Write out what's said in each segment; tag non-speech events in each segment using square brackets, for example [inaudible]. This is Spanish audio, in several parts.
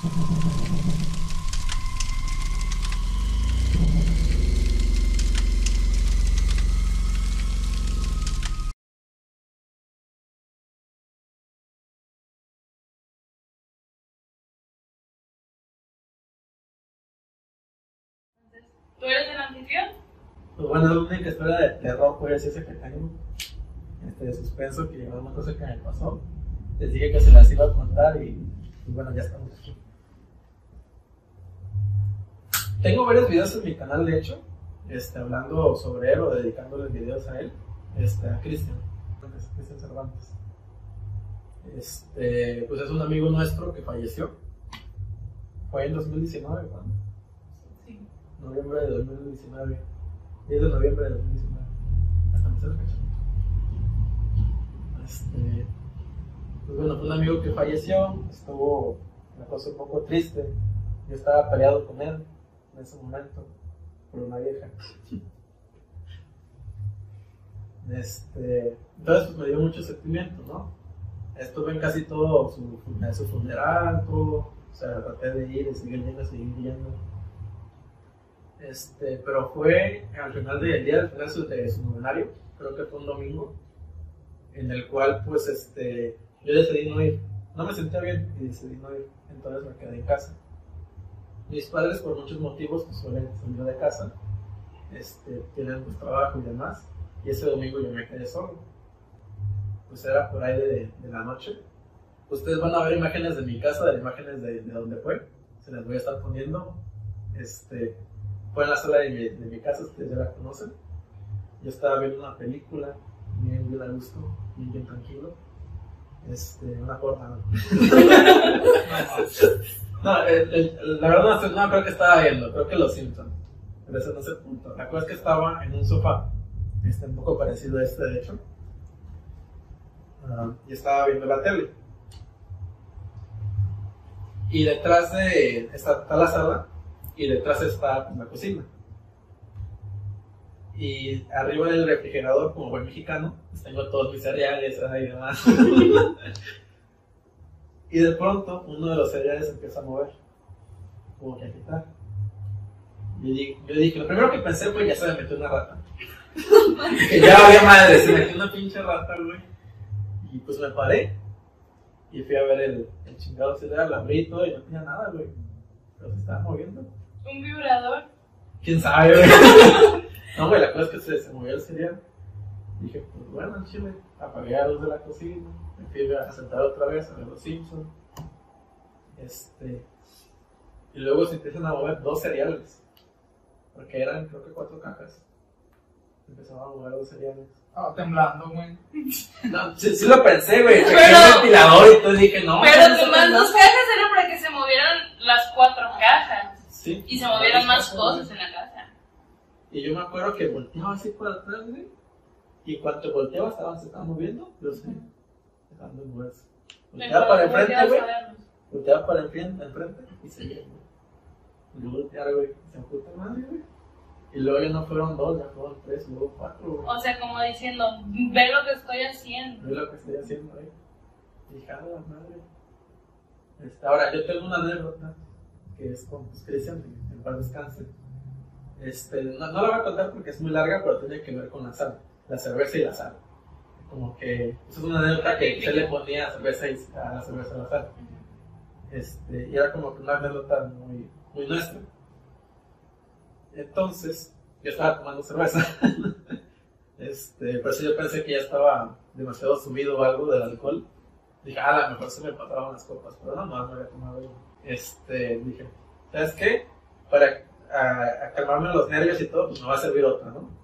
¿Tú eres el anfitrión? Pues bueno, la única historia de terror, pues, ese que tengo. Este, de suspenso, que lleva una cosa que me pasó. Les dije que se las iba a contar y, y bueno, ya estamos aquí. Tengo varios videos en mi canal, de hecho, este, hablando sobre él o dedicándole videos a él, este, a Cristian, Cristian Cervantes. Este, pues es un amigo nuestro que falleció. Fue en 2019, ¿cuándo? Sí. Noviembre de 2019. 10 de noviembre de 2019. Hasta me fecha. Este, pues bueno, fue un amigo que falleció. Estuvo una cosa un poco triste. Yo estaba peleado con él en ese momento por una vieja. Este, entonces pues, me dio mucho sentimiento, ¿no? Estuve en casi todo su, su funeral. O sea, traté de ir y seguir yendo, seguir yendo. Este, pero fue al final del día, al final de su novenario, creo que fue un domingo, en el cual pues este, yo decidí no ir. No me sentía bien y decidí no ir, entonces me quedé en casa. Mis padres por muchos motivos pues suelen salir de casa, este, tienen pues trabajo y demás, y ese domingo yo me quedé solo. Pues era por ahí de, de la noche. Ustedes van a ver imágenes de mi casa, de imágenes de, de donde fue, se las voy a estar poniendo. Este, fue en la sala de mi, de mi casa, ustedes ya la conocen. Yo estaba viendo una película, bien, bien a gusto, bien, bien tranquilo. Este, una porra, ¿no? [laughs] [laughs] no, el- la verdad no, no creo que estaba viendo, creo que Los Simpsons. Pero ese no es el punto. La cosa es que estaba en un sofá, este, un poco parecido a este, de hecho. Ah, y estaba viendo la tele. Y detrás de está, está la sala y detrás está la cocina. Y arriba del refrigerador, como buen mexicano, pues tengo todos mis cereales y demás. [laughs] y de pronto uno de los cereales se empieza a mover, como que a quitar. Y di- yo dije, lo primero que pensé fue ya se me metió una rata. que [laughs] [laughs] ya había madre, se metió una pinche rata, güey. Y pues me paré y fui a ver el, el chingado cereal, abrí todo y no tenía nada, güey. Pero se estaba moviendo. Un vibrador. ¿Quién sabe, güey? [laughs] no, güey, la cosa es que se, se movió el cereal. Dije, pues bueno, en chile, apagué la luz de la cocina, me fui a sentar otra vez a ver los Simpsons. Este. Y luego se empiezan a mover dos cereales. Porque eran, creo que cuatro cajas. Empezaban a mover dos cereales. Estaba temblando, güey. No, sí, sí lo pensé, güey. Pero- el ventilador y todo dije, no. Pero no, tu no, más dos cajas era para que se movieran las cuatro cajas. Sí. Y se movieran más cosas en la casa. Y yo me acuerdo que volteaba así por atrás, güey. Y cuando volteaba estaban, se estaban moviendo, pero sí, dejando de moverse. Volteaba para enfrente, güey. Volteaba para enfrente, enfrente y seguía, güey. Y luego volteaba, güey. Se puta madre, güey. Y luego ya no fueron dos, ya fueron tres, luego cuatro, güey. O sea, como diciendo, ve lo que estoy haciendo. Ve lo que estoy haciendo, güey. Y ah, la madre. Este, ahora, yo tengo una anécdota que es con pues, Cristian, en paz descanse. Este, no, no la voy a contar porque es muy larga, pero tiene que ver con la sal, la cerveza y la sal. Como que, esa es una anécdota que se le ponía cerveza y, a la cerveza y la sal. Este, y era como una anécdota muy, muy nuestra. Entonces, yo estaba tomando cerveza. [laughs] Este, por eso yo pensé que ya estaba demasiado subido o algo del alcohol. Dije, ah, a lo mejor se me pasaban las copas, pero no, no, no había tomado. Este, dije, ¿sabes qué? Para a, a calmarme los nervios y todo, pues me va a servir otra, ¿no?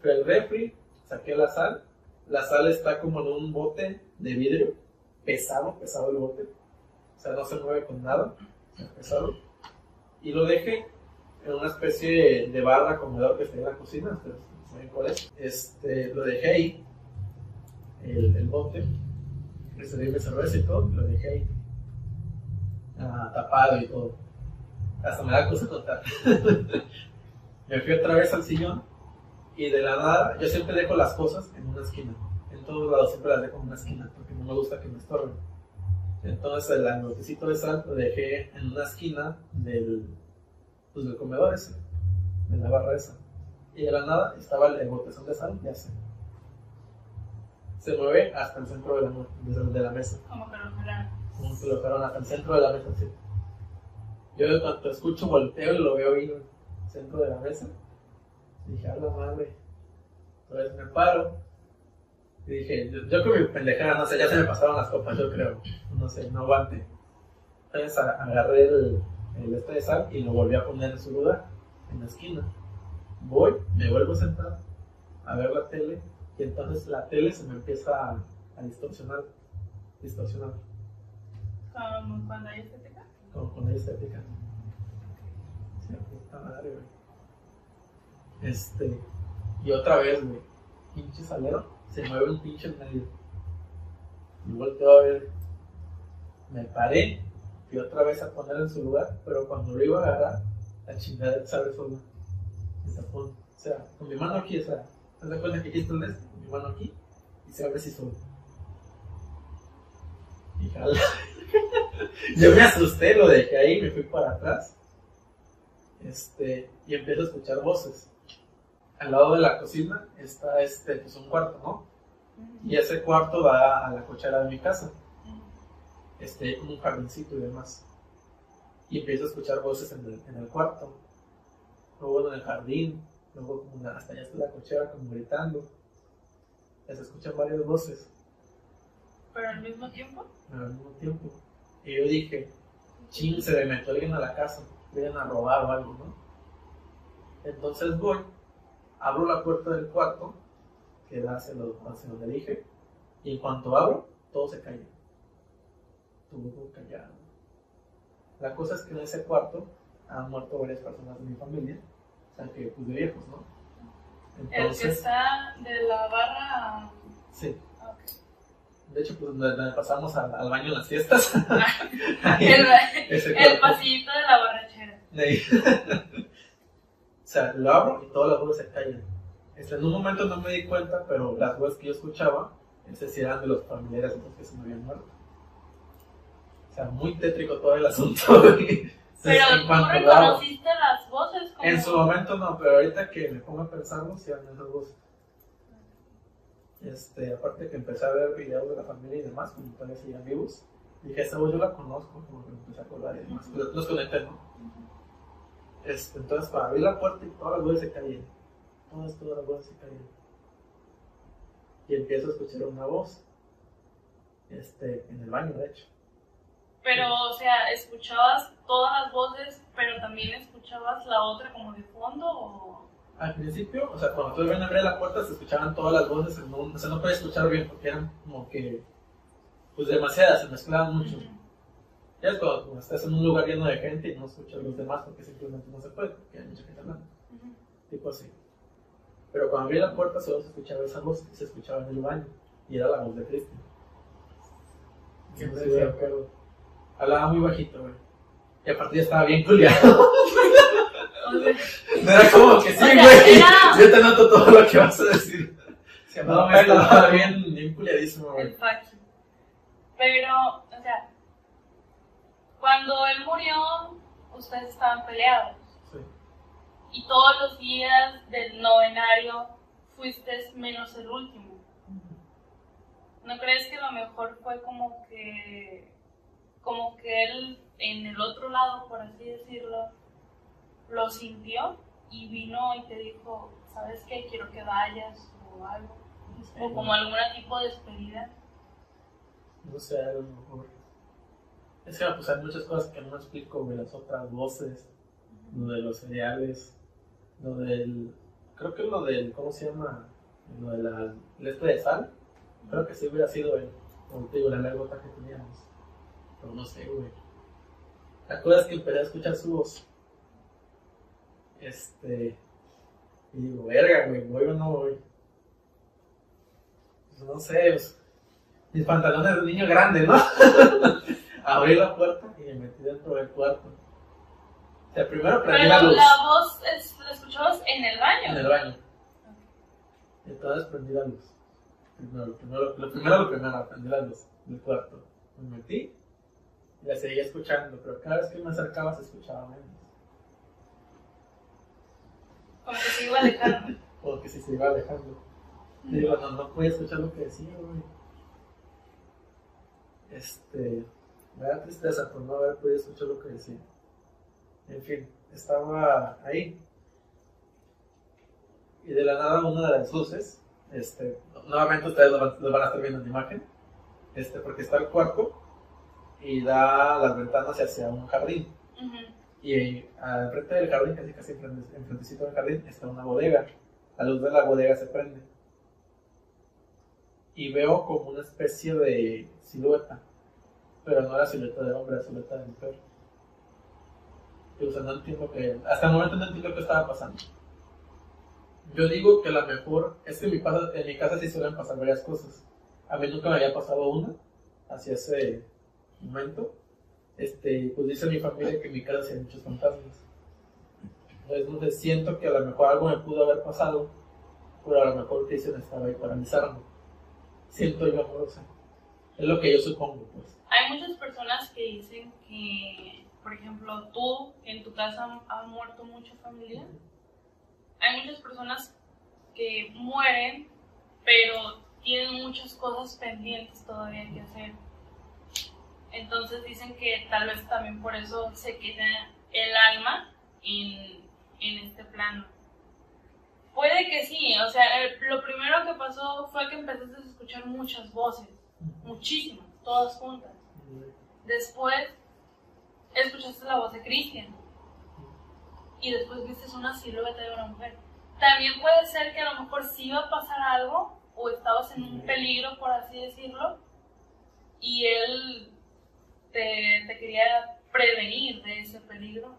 Fui al refri, saqué la sal. La sal está como en un bote de vidrio, pesado, pesado el bote. O sea, no se mueve con nada, pesado. Y lo dejé en una especie de barra comedor que está en la cocina, ustedes saben cuál es. Este, lo dejé ahí, el, el bote, serví mi cerveza y todo, lo dejé ahí, ah, tapado y todo. Hasta me da cosa contar. [laughs] me fui otra vez al sillón y de la nada, yo siempre dejo las cosas en una esquina. En todos lados siempre las dejo en una esquina porque no me gusta que me estorben. Entonces el botecito de sal lo dejé en una esquina del, pues, del comedor ese, de la barra esa. Y de la nada estaba el botezón de sal, ya sé. Se mueve hasta el centro de la, de, de la mesa. Como que lo jalaron. Como que lo fueron hasta el centro de la mesa, sí. Yo de cuanto escucho, volteo y lo veo ahí en el centro de la mesa. Dije, a la madre. Entonces me paro. Y dije, yo, yo con mi pendejada, no sé, ya se me pasaron las copas, yo creo. No sé, no aguante. Entonces agarré el, el este de sal y lo volví a poner en su lugar, en la esquina. Voy, me vuelvo a sentar a ver la tele y entonces la tele se me empieza a, a distorsionar. Distorsionar. Como cuando hay estética. Como con la estética. Sí, puta madre, güey. Este. Y otra vez, güey. Pinche salero. Se mueve un pinche en medio. Y volteo a ver. Me paré. Y otra vez a poner en su lugar. Pero cuando lo iba a agarrar, la chingada se abre sola. Se pone. O sea, con mi mano aquí, o sea. ¿Te das cuenta que aquí está el este? Con mi mano aquí. Y se abre así solo. Y jala. [laughs] Yo me asusté, lo dejé ahí, me fui para atrás. Este, y empiezo a escuchar voces. Al lado de la cocina está este, pues un cuarto, ¿no? Y ese cuarto da a la cochera de mi casa. Este, un jardincito y demás. Y empiezo a escuchar voces en el, en el cuarto. Luego en el jardín. Luego como hasta allá está la cochera como gritando. Ya se escuchan varias voces Pero al mismo tiempo. al mismo tiempo. Y yo dije, ching, se me metió alguien a la casa, vienen a robar o algo, ¿no? Entonces voy, abro la puerta del cuarto, que da hacia, lo- hacia donde dije, y en cuanto abro, todo se calla. Todo callado. La cosa es que en ese cuarto han muerto varias personas de mi familia, o sea que pues de viejos, ¿no? El que Entonces, está de la barra. sí. De hecho, pues pasamos al, al baño en las fiestas. [laughs] El, el pasillito de la borrachera. [laughs] O sea, lo abro y todas las voces se callan. Este, en un momento no me di cuenta, pero las voces que yo escuchaba, sí eran de los familiares los que se me habían muerto. O sea, muy tétrico todo el asunto. [laughs] Entonces, Pero tú reconociste las voces como. en su momento no, pero ahorita que me pongo a pensarlo, sí eran esas voces. Este, aparte que empecé a ver videos de la familia y demás, como todavía siguen vivos, dije, esa voz yo la conozco, como que me empecé a acordar y demás. Los, los conecté, ¿no? Este, entonces, para abrir la puerta y todas las voces se caían. Todas, todas las voces se caían. Y empiezo a escuchar una voz. Este, en el baño, de hecho. Pero, o sea, ¿escuchabas todas las voces, pero también escuchabas la otra como de fondo? O... Al principio, o sea, cuando todavía no abría la puerta, se escuchaban todas las voces en un, o sea, no podía escuchar bien porque eran como que, pues demasiadas, se mezclaban mucho. Ya es cuando, estás en un lugar lleno de gente y no escuchas a los demás porque simplemente no se puede, porque hay mucha gente hablando, tipo así. Pero cuando abrí la puerta solo se escuchaba esa voz y se escuchaba en el baño, y era la voz de Cristian. No sé si acuerdo. Hablaba muy bajito, güey. Y aparte ya estaba bien culiado. [laughs] [laughs] O sea, No era como que sí, O sea, güey. Yo te noto todo lo que vas a decir. Se No, me estaba bien, bien culiadísimo, güey. Pero, o sea, cuando él murió, ustedes estaban peleados. Sí. Y todos los días del novenario fuiste menos el último. ¿No crees que lo mejor fue como que, como que él en el otro lado, por así decirlo, lo sintió y vino y te dijo, ¿sabes qué? Quiero que vayas o algo. O como algún tipo de despedida. No sé, a lo mejor. Es que pues, hay muchas cosas que no me explico, güey. Las otras voces, lo de los cereales, lo del. Creo que lo del. ¿Cómo se llama? Lo de la leche de sal. Creo que sí hubiera sido el. Como te digo, la anécdota que teníamos. Pero no sé, güey. Cosa es que empecé a escuchar su voz. Este. Y digo, verga, güey, ¿voy o no voy? Pues no sé, pues, mis pantalones de niño grande, ¿no? [laughs] Abrí la puerta y me metí dentro del cuarto. O sea, primero prendí Pero la luz la voz es- la escuchabas en el baño. en el baño. Entonces prendí la luz. Primero, lo primero, lo primero, lo primero, prendí la luz del cuarto. Me metí Y la seguía escuchando, pero cada vez que me acercaba se escuchaba menos. Como que se iba alejando. [laughs] Como que si se iba alejando. Y digo, no, no podía escuchar lo que decía, güey. Este. Me da tristeza por no haber podido escuchar lo que decía. En fin, estaba ahí. Y de la nada, una de las luces, este, nuevamente ustedes lo van, lo van a estar viendo en la imagen, este, porque está el cuarto y da las ventanas hacia un jardín. Y al frente del jardín, casi casi enfrente- enfrentecito del jardín, está una bodega. La luz de la bodega se prende. Y veo como una especie de silueta. Pero no era silueta de hombre, era silueta de mujer. Y, o sea, no entiendo que. Hasta el momento no entiendo qué estaba pasando. Yo digo que la mejor. Es que en mi, casa, en mi casa sí suelen pasar varias cosas. A mí nunca me había pasado una. Hacia ese momento este, pues dice mi familia que en mi casa hay muchos fantasmas. Entonces, no sé, siento que a lo mejor algo me pudo haber pasado, pero a lo mejor Cristian estaba ahí para avisarme. Siento yo, sé. Es lo que yo supongo, pues. Hay muchas personas que dicen que, por ejemplo, tú en tu casa ha muerto mucha familia. Hay muchas personas que mueren, pero tienen muchas cosas pendientes todavía que hacer. Entonces dicen que tal vez también por eso se queda el alma en, en este plano. Puede que sí, o sea, lo primero que pasó fue que empezaste a escuchar muchas voces, muchísimas, todas juntas. Después escuchaste la voz de Cristian. Y después viste una silueta de una mujer. También puede ser que a lo mejor sí iba a pasar algo o estabas en un peligro, por así decirlo, y él te, te quería prevenir de ese peligro.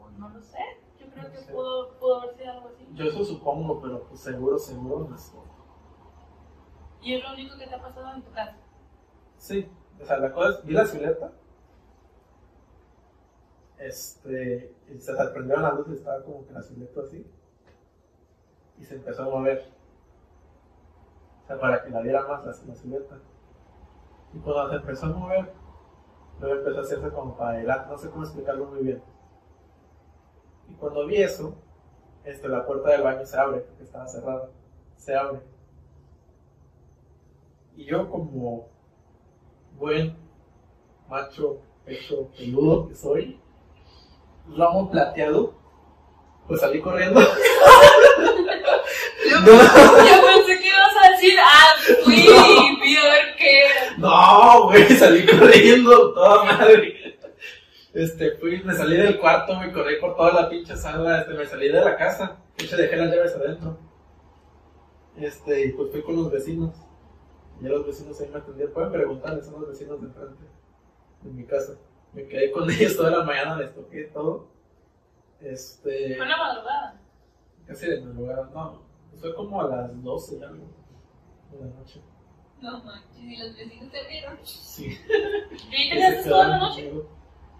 O no lo sé. Yo creo No que sé. pudo, pudo haber sido algo así. Yo eso supongo, pero pues seguro, seguro no. Y es lo único que te ha pasado en tu casa. Sí, o sea, la cosa es, vi la silueta. Este, se prendieron las luces, estaba como que la silueta así. Y se empezó a mover. O sea, para que la viera más la, la silueta. Y cuando se empezó a mover, luego empezó a hacerse como para adelante, no sé cómo explicarlo muy bien. Y cuando vi eso, este, la puerta del baño se abre, porque estaba cerrada. Se abre. Y yo como buen macho pecho peludo que soy, lomo plateado, pues salí corriendo. Yo, [laughs] No. yo pensé que ibas a decir, ah, fui vi a ver qué. No, güey, salí corriendo, toda madre. Este, fui, me salí del cuarto, me corrí por toda la pinche sala, este, me salí de la casa, de hecho dejé las llaves adentro. Este, y pues fui con los vecinos. Y ya los vecinos ahí me atendían, pueden preguntarles, son los vecinos de enfrente, de mi casa. Me quedé con [laughs] ellos toda la mañana, les toqué todo. Este, Fue en la madrugada. casi de madrugada, no, fue como a las 12 y algo de la noche. No manches, y los vecinos te vieron. Sí. [laughs] [laughs] ¿Y te toda la noche? conmigo.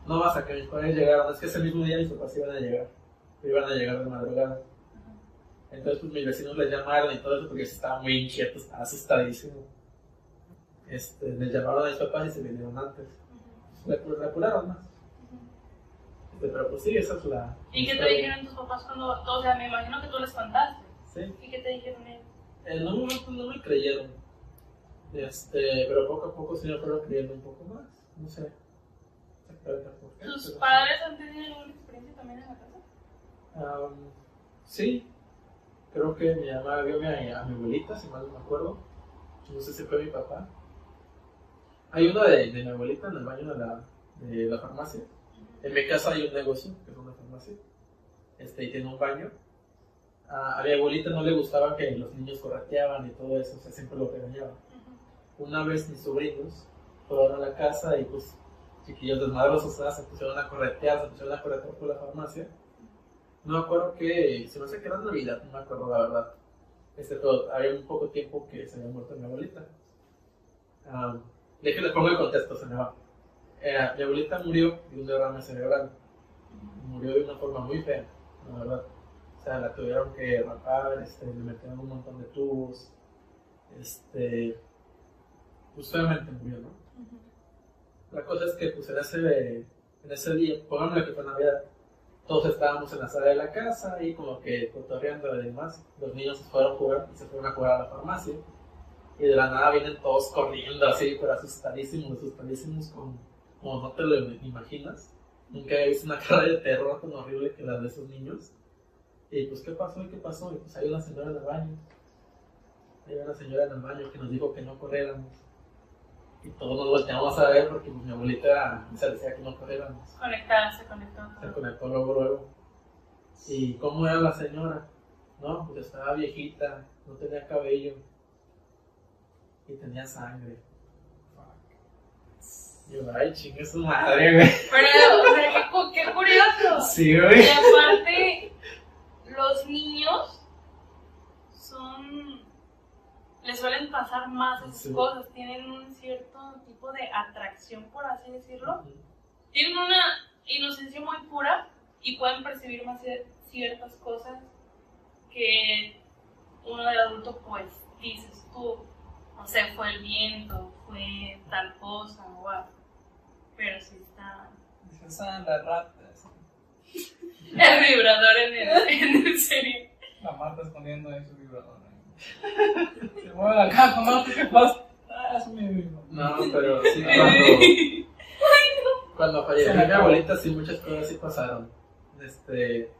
No, hasta que mis padres llegaron. Es que ese mismo día mis papás iban a llegar. Iban a llegar de madrugada. Entonces, pues mis vecinos les llamaron y todo eso porque estaba muy inquieto, estaba asustadísimo. Este, les llamaron a mis papás y se vinieron antes. Le, le apuraron más. Este, pero pues sí, esa es la. ¿Y qué te dijeron tus papás cuando, o sea, me imagino que tú les contaste? Sí. ¿Y qué te dijeron ellos? En un momento no me creyeron. Este, pero poco a poco sí me fueron creyendo un poco más. No sé exactamente por qué. ¿Tus pero- padres han tenido alguna experiencia también en la casa? Am, sí, creo que mi mamá vio a mi, a mi abuelita, si mal no me acuerdo. No sé si fue mi papá. Hay una de, de mi abuelita en el baño de la, de la farmacia. En mi casa hay un negocio, que es una farmacia. Este, y tiene un baño. A, a mi abuelita no le gustaba que los niños correteaban y todo eso, o sea, siempre lo regañaba. Una vez mis sobrinos fueron a la casa y pues chiquillos desmadrosos se pusieron a corretear, se pusieron a corretear por la farmacia. No me acuerdo que, se me hace que era Navidad, no me acuerdo la verdad. Este, pero había un poco tiempo que se había muerto mi abuelita. Um, déjenles pongo el contexto, se me va. Eh, mi abuelita murió de un derrame cerebral. Murió de una forma muy fea, la verdad. O sea, la tuvieron que rapar, este, le metieron un montón de tubos. Este, pues feamente murió, ¿no? La cosa es que pues en ese, en ese día, pongámosle que fue Navidad, todos estábamos en la sala de la casa y como que cotorreando y demás. Los niños se fueron a jugar y se fueron a jugar a la farmacia. Y de la nada vienen todos corriendo así, pero asustadísimos, asustadísimos, como, como no te lo imaginas. Nunca había visto una [laughs] cara de terror tan horrible que la de esos niños. Y pues, ¿qué pasó? ¿Y qué pasó? Y pues hay una señora en el baño. Hay una señora en el baño que nos dijo que no corriéramos. Y todos nos volteamos a ver porque pues, mi abuelita se decía que no corriéramos. Conectada, se conectó. Se conectó luego, luego. ¿Y cómo era la señora? No, pues estaba viejita, no tenía cabello. Y tenía sangre. Fuck. Yo, ay, chingue su madre, güey. Pero, o sea, qué, cu- qué curioso. Sí, güey. Y aparte, los niños son. les suelen pasar más esas Sí. cosas. Tienen un cierto tipo de atracción, por así decirlo. Tienen una inocencia muy pura y pueden percibir más cier- ciertas cosas que uno de adulto, pues, dices tú. No sé, fue el viento, fue tal cosa o algo. Pero sí está. Dices, ah, las ratas. El vibrador en el, en el serio. La Marta escondiendo ahí su vibrador. ahí. [laughs] Se mueve la cama, Marta, ¿qué pasa? Ah, es mi vibrador. No, pero sí, [laughs] cuando, [laughs] cuando falleció mi abuelita, sí, muchas cosas sí pasaron. Este,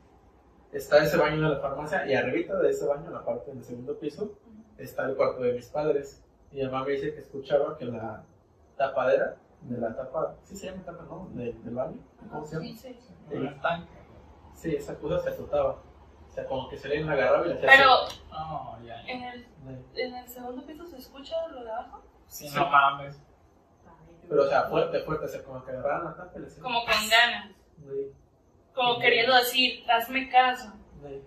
está ese baño de la farmacia y arribita de ese baño, en la parte del segundo piso, está el cuarto de mis padres. Mi mamá me dice que escuchaba que la tapadera de la tapa, sí se llama tapa, ¿no? De- del baño, ¿cómo se llama? Sí, sí, sí. Con el tanque. Sí, esa cosa se azotaba. O sea, como que se le agarraba y le hacía Pero No, ya, ya. en el, en el segundo piso se escucha lo de abajo. Si no mames. Pero, o sea, fuerte, fuerte, o sea, como que agarraban la tapa y le hacían. Como con ganas. Sí, Como queriendo decir, hazme caso. sí.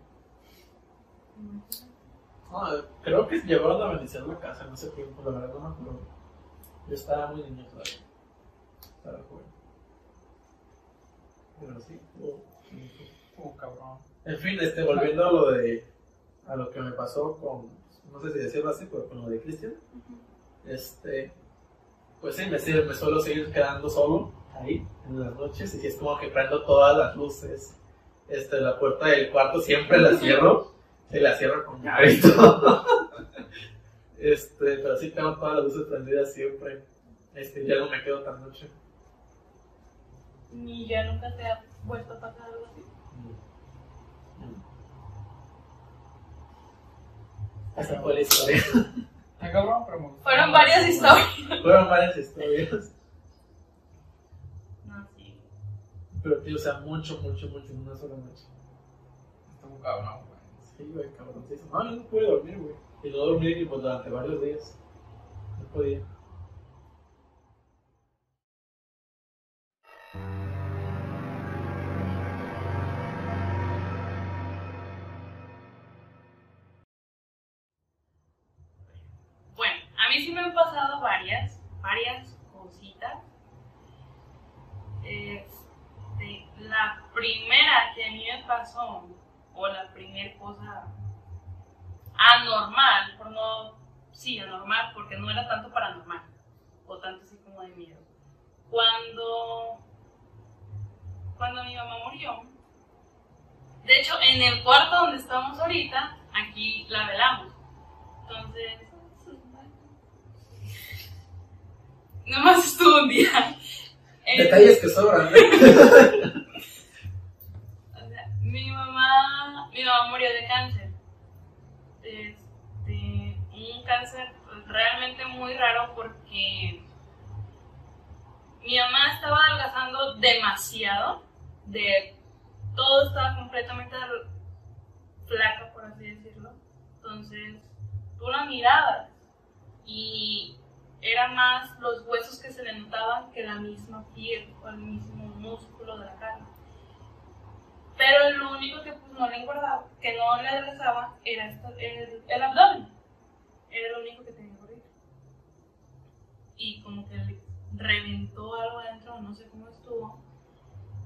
No, creo que llevaron la bendición a la casa, no sé tiempo, la verdad no me acuerdo. Yo estaba muy niño todavía. Estaba joven. Pero sí, Uh, cabrón. En fin, este, volviendo a lo de. a lo que me pasó con. no sé si decirlo así, pero con lo de Cristian. Este. Pues sí, me, me suelo seguir quedando solo ahí en las noches y si es como que prendo todas las luces. Este, la puerta del cuarto siempre la cierro. [laughs] Se la cierro con llave y todo. Este, pero sí tengo todas las luces prendidas siempre. Este, ya no me quedo tan noche. Ni ya nunca te ha vuelto a pasar algo así. Esa fue la historia. Está cabrón, pero gustó. Fueron varias historias. [laughs] Fueron varias historias. No, sí. Pero, tío, o sea, mucho, mucho, mucho en una sola noche. Estuvo cabrón, güey. Sí, güey, sí. No, no pude dormir, güey. Y no dormí pues, durante varios días. No podía. Bueno, a mí sí me han pasado varias, varias cositas. Este, la primera que a mí me pasó, o la primera cosa anormal, por no, sí, anormal, porque no era tanto paranormal, o tanto así como de miedo. Cuando, cuando mi mamá murió, de hecho, en el cuarto donde estamos ahorita, aquí la velamos. Entonces, nomás estuvo un día. Detalles que sobran, ¿eh? [laughs] mi mamá murió de cáncer. Este, un cáncer realmente muy raro porque mi mamá estaba adelgazando demasiado, de todo estaba completamente flaca, por así decirlo. Entonces, tú la mirabas y eran más los huesos que se le notaban que la misma piel o el mismo músculo de la carne. Pero lo único que pues, no le engordaba, que no le adelgazaba, era esto- el, abdomen. Era lo único que tenía gordito. Y como que le reventó algo adentro, no sé cómo estuvo.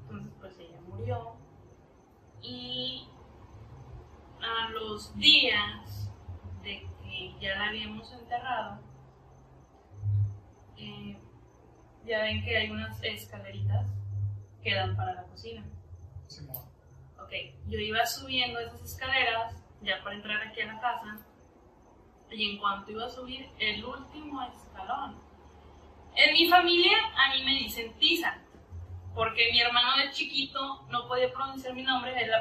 Entonces, pues ella murió. Y a los días de que ya la habíamos enterrado, eh, ya ven que hay unas escaleritas que dan para la cocina. Simón. Yo iba subiendo esas escaleras ya para entrar aquí a la casa y en cuanto iba a subir el último escalón, en mi familia a mí me dicen Tisa, porque mi hermano de chiquito no podía pronunciar mi nombre, él,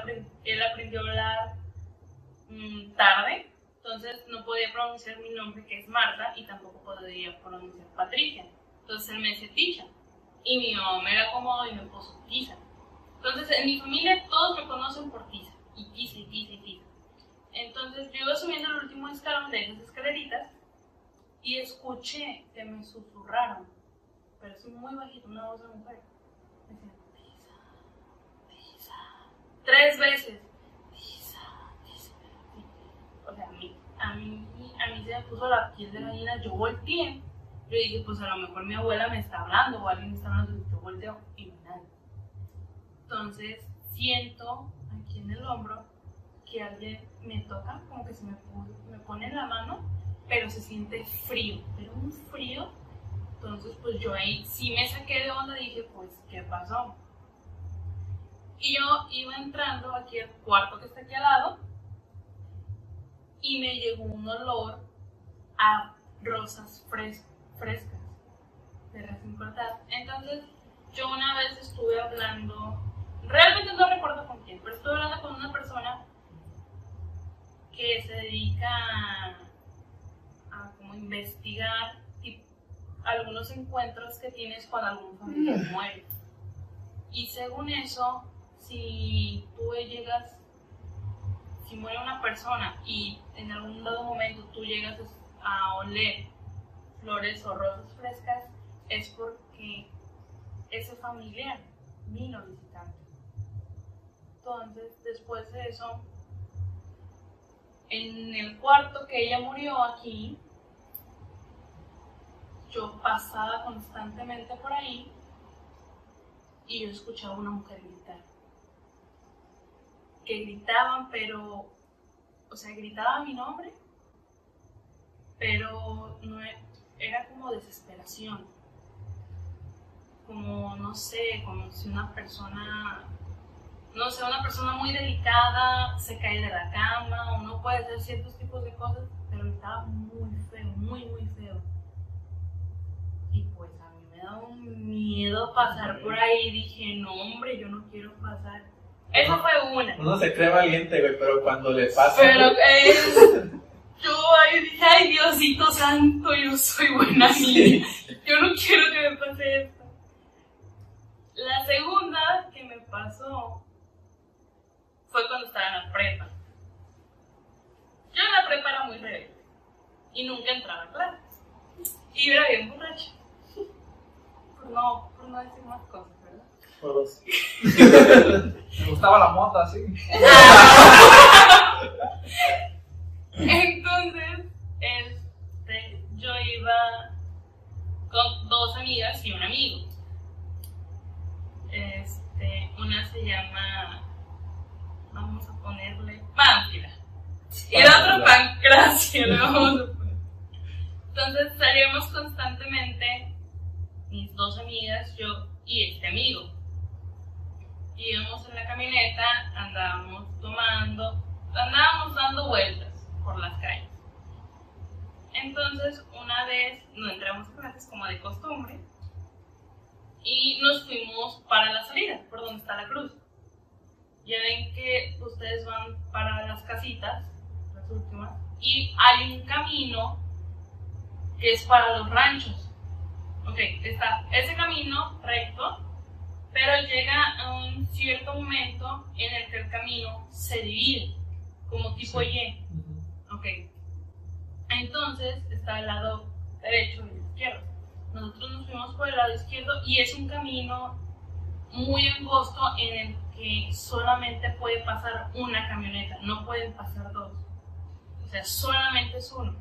él aprendió a hablar mm, tarde, entonces no podía pronunciar mi nombre que es Marta y tampoco podía pronunciar Patricia, entonces él me decía Tisha y mi mamá me era cómodo y me puso Tisa. Entonces en mi familia todos me conocen por Tisa, y Tisa, y Tisa, y Tisa. Entonces yo iba subiendo el último escalón de esas escaleritas y escuché que me susurraron, pero es muy bajito, una voz de mujer. Me decían, Tisa, Tisa. Tres veces. Tisa, Tisa. O sea, a mí, a mí, a mí se me puso la piel de gallina, yo volteé. Yo dije, pues a lo mejor mi abuela me está hablando o alguien me está hablando, yo volteo y nadie. Entonces siento aquí en el hombro que alguien me toca, como que se me, me pone la mano, pero se siente frío, pero un frío. Entonces, pues yo ahí sí me saqué de onda y dije, pues, ¿qué pasó? Y yo iba entrando aquí al cuarto que está aquí al lado y me llegó un olor a rosas fres- frescas, de recién cortadas. Entonces, yo una vez estuve hablando, realmente no recuerdo con quién, pero estuve hablando con una persona que se dedica a, a como investigar algunos encuentros que tienes cuando algún familiar muere. Y según eso, si tú llegas, si muere una persona y en algún dado momento tú llegas a oler flores o rosas frescas, es porque ese familiar vino visitante. Entonces, después de eso, en el cuarto que ella murió aquí, yo pasaba constantemente por ahí y yo escuchaba a una mujer gritar. Que gritaban, pero, o sea, gritaba mi nombre, pero no e- era como desesperación. Como, no sé, como si una persona no sé, una persona muy delicada se cae de la cama o no puede hacer ciertos tipos de cosas, pero estaba muy feo, muy, muy feo. Y pues a mí me da un miedo pasar por ahí. Dije, no, hombre, yo no quiero pasar. Esa fue una. Uno se cree valiente, güey, pero cuando le pasa. Pero eh, [laughs] yo ahí dije, ay Diosito santo, yo soy buena niña. Yo no quiero que me pase esto. La segunda que me pasó fue cuando estaba en la prepa. Yo en la prepa era muy rebelde y nunca entraba a clases. Y era bien borracha. [laughs] Por no, por no decir más cosas, ¿verdad? Por dos. Me gustaba la moto así. [laughs] Entonces, este, yo iba con dos amigas y un amigo. Este, una se llama, vamos a ponerle, Pánfila. Y el otro Pancracia, le vamos a [laughs] poner. Entonces salíamos constantemente, mis dos amigas, yo y este amigo. Íbamos en la camioneta, andábamos tomando, andábamos dando vueltas por las calles. Entonces, una vez nos entramos a clases como de costumbre y nos fuimos para la salida, por donde está la cruz. Ya ven que ustedes van para las casitas, las últimas, y hay un camino que es para los ranchos. Ok, está ese camino recto, pero llega a un cierto momento en el que el camino se divide, como tipo Y. Ok. Entonces está el lado derecho y el izquierdo. Nosotros nos fuimos por el lado izquierdo y es un camino muy angosto en el que solamente puede pasar una camioneta, no pueden pasar dos. O sea, solamente es uno.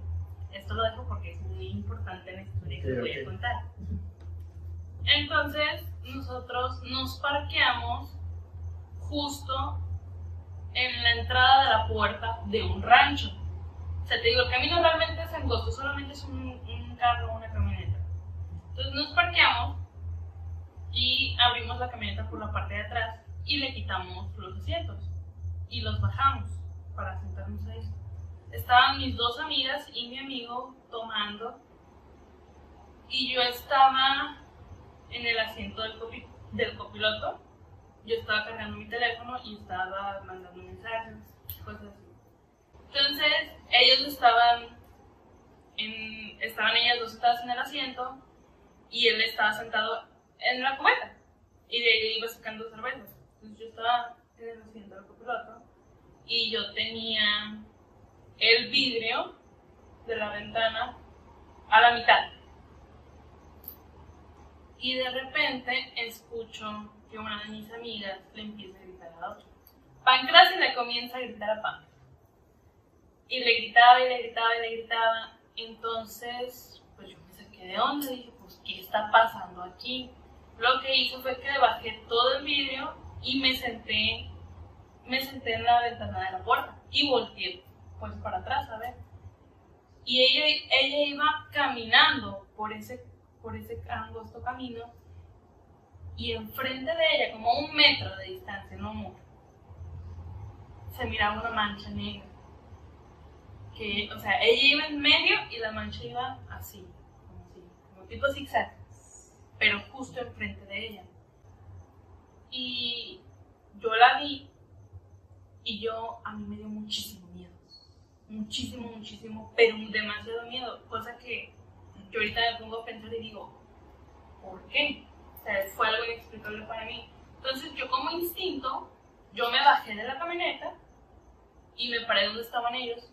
Esto lo dejo porque es muy importante en la historia que voy a contar. Entonces, nosotros nos parqueamos justo en la entrada de la puerta de un rancho. O sea, te digo, el camino realmente es angosto, solamente es un, un carro o una camioneta. Entonces nos parqueamos y abrimos la camioneta por la parte de atrás y le quitamos los asientos y los bajamos para sentarnos ahí. Estaban mis dos amigas y mi amigo tomando y yo estaba en el asiento del, copi- del copiloto. Yo estaba cargando mi teléfono y estaba mandando mensajes, cosas así. Entonces, ellos estaban, estaban ellas dos sentadas en el asiento y él estaba sentado en la cubeta y de ahí iba sacando cervezas. Entonces yo estaba en el copiloto y yo tenía el vidrio de la ventana a la mitad. Y de repente escucho que una de mis amigas le empieza a gritar a otra. Pancracio le comienza a gritar a Pan. Y le gritaba y le gritaba y le gritaba. Entonces, pues yo me saqué de onda. Dije, pues, ¿qué está pasando aquí? Lo que hice fue que bajé todo el vidrio y me senté, me senté en la ventana de la puerta y volteé, pues, para atrás, a ver. Y ella, ella iba caminando por ese, por ese angosto camino y enfrente de ella, como a un metro de distancia, no mucho, se miraba una mancha negra. Que, o sea, ella iba en medio y la mancha iba así, como, así, como tipo zigzag, pero justo enfrente de ella. Y yo la vi y yo, a mí me dio muchísimo miedo. Muchísimo, muchísimo, pero demasiado miedo. Cosa que yo ahorita me pongo a pensar y digo, ¿por qué? O sea, fue algo inexplicable para mí. Entonces yo como instinto, yo me bajé de la camioneta y me paré donde estaban ellos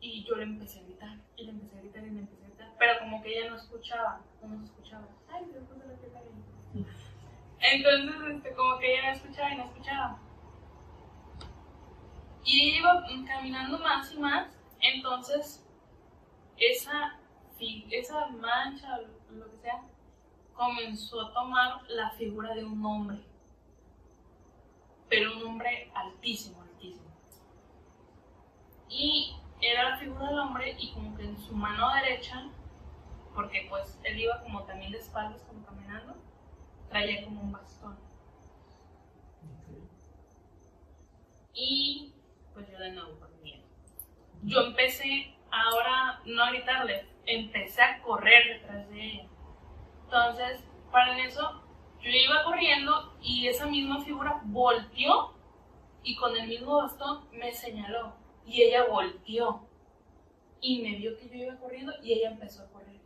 y yo le empecé a gritar, y le empecé a gritar y le empecé a gritar, pero como que ella no escuchaba, no nos escuchaba. Ay, se puso la teta bien. Entonces, este, como que ella no escuchaba y no escuchaba. Y iba caminando más y más, entonces esa, esa mancha, lo que sea, comenzó a tomar la figura de un hombre. Pero un hombre altísimo, altísimo. Y era la figura del hombre y como que en su mano derecha, porque pues él iba como también de espaldas, como caminando, traía como un bastón. Y pues yo de nuevo con miedo. Yo empecé ahora no a gritarle, empecé a correr detrás de ella. Entonces, para eso, yo iba corriendo y esa misma figura volteó y con el mismo bastón me señaló. Y ella volteó y me vio que yo iba corriendo y ella empezó a correr.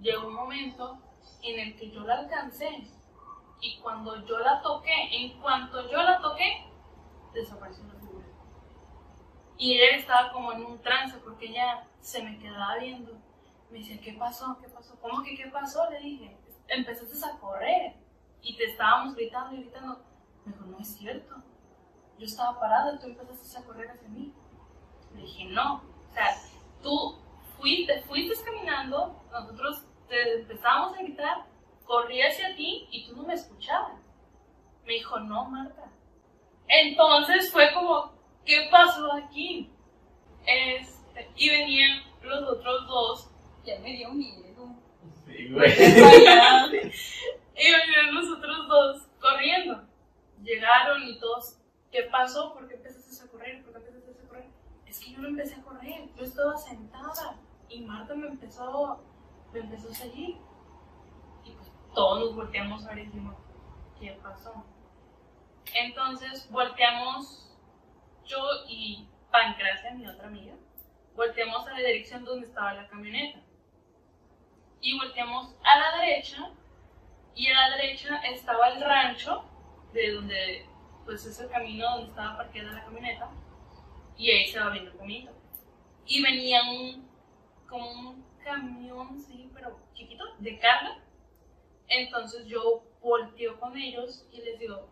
Llegó un momento en el que yo la alcancé y cuando yo la toqué, en cuanto yo la toqué, desapareció la figura. Y ella estaba como en un trance porque ella se me quedaba viendo. Me decía, ¿qué pasó? ¿Qué pasó? ¿Cómo que qué pasó? Le dije, empezaste a correr y te estábamos gritando y gritando. Me dijo, no es cierto. Yo estaba parada y tú empezaste a correr hacia mí. Le dije, no. O sea, tú fuiste, fuiste caminando, nosotros te empezamos a gritar, corrí hacia ti y tú no me escuchabas. Me dijo, no, Marta. Entonces fue como, ¿qué pasó aquí? Este, y venían los otros dos Ya me dio miedo. Sí, güey. [laughs] Y venían los otros dos corriendo. Llegaron y todos, ¿qué pasó? ¿Por qué empezaste a correr? ¿Por qué empezaste a correr? Es que yo no empecé a correr, yo estaba sentada y Marta me empezó, me empezó a seguir. Y pues todos nos volteamos a ver y dijimos, ¿qué pasó? Entonces volteamos yo y Pancracia, mi otra amiga, volteamos a la dirección donde estaba la camioneta. Y volteamos a la derecha y a la derecha estaba el rancho, de donde, pues es el camino donde estaba parqueada la camioneta, y ahí se va viendo el camino. Y venía un, como un camión, sí, pero chiquito, de carga. Entonces yo volteo con ellos y les digo,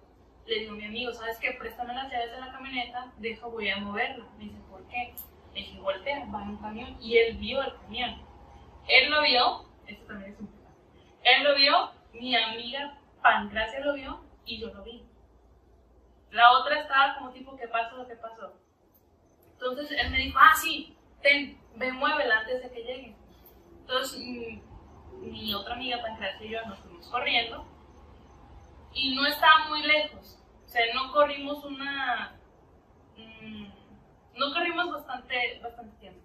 le digo a mi amigo, ¿sabes qué? Préstame las llaves de la camioneta, deja, voy a moverla. Me dice, ¿por qué? Le dije, voltea, va en un camión. Y él vio el camión. Él lo vio, esto también es un tema. Él lo vio, mi amiga Pancracia lo vio y yo lo vi. La otra estaba como tipo, ¿qué pasó? ¿Qué pasó? Entonces él me dijo, ah, sí, ten, ve, muévela antes de que llegue. Entonces mm, mi otra amiga Pancracia y yo nos fuimos corriendo y no estaba muy lejos. O sea, no corrimos una... mm, no corrimos bastante, bastante tiempo.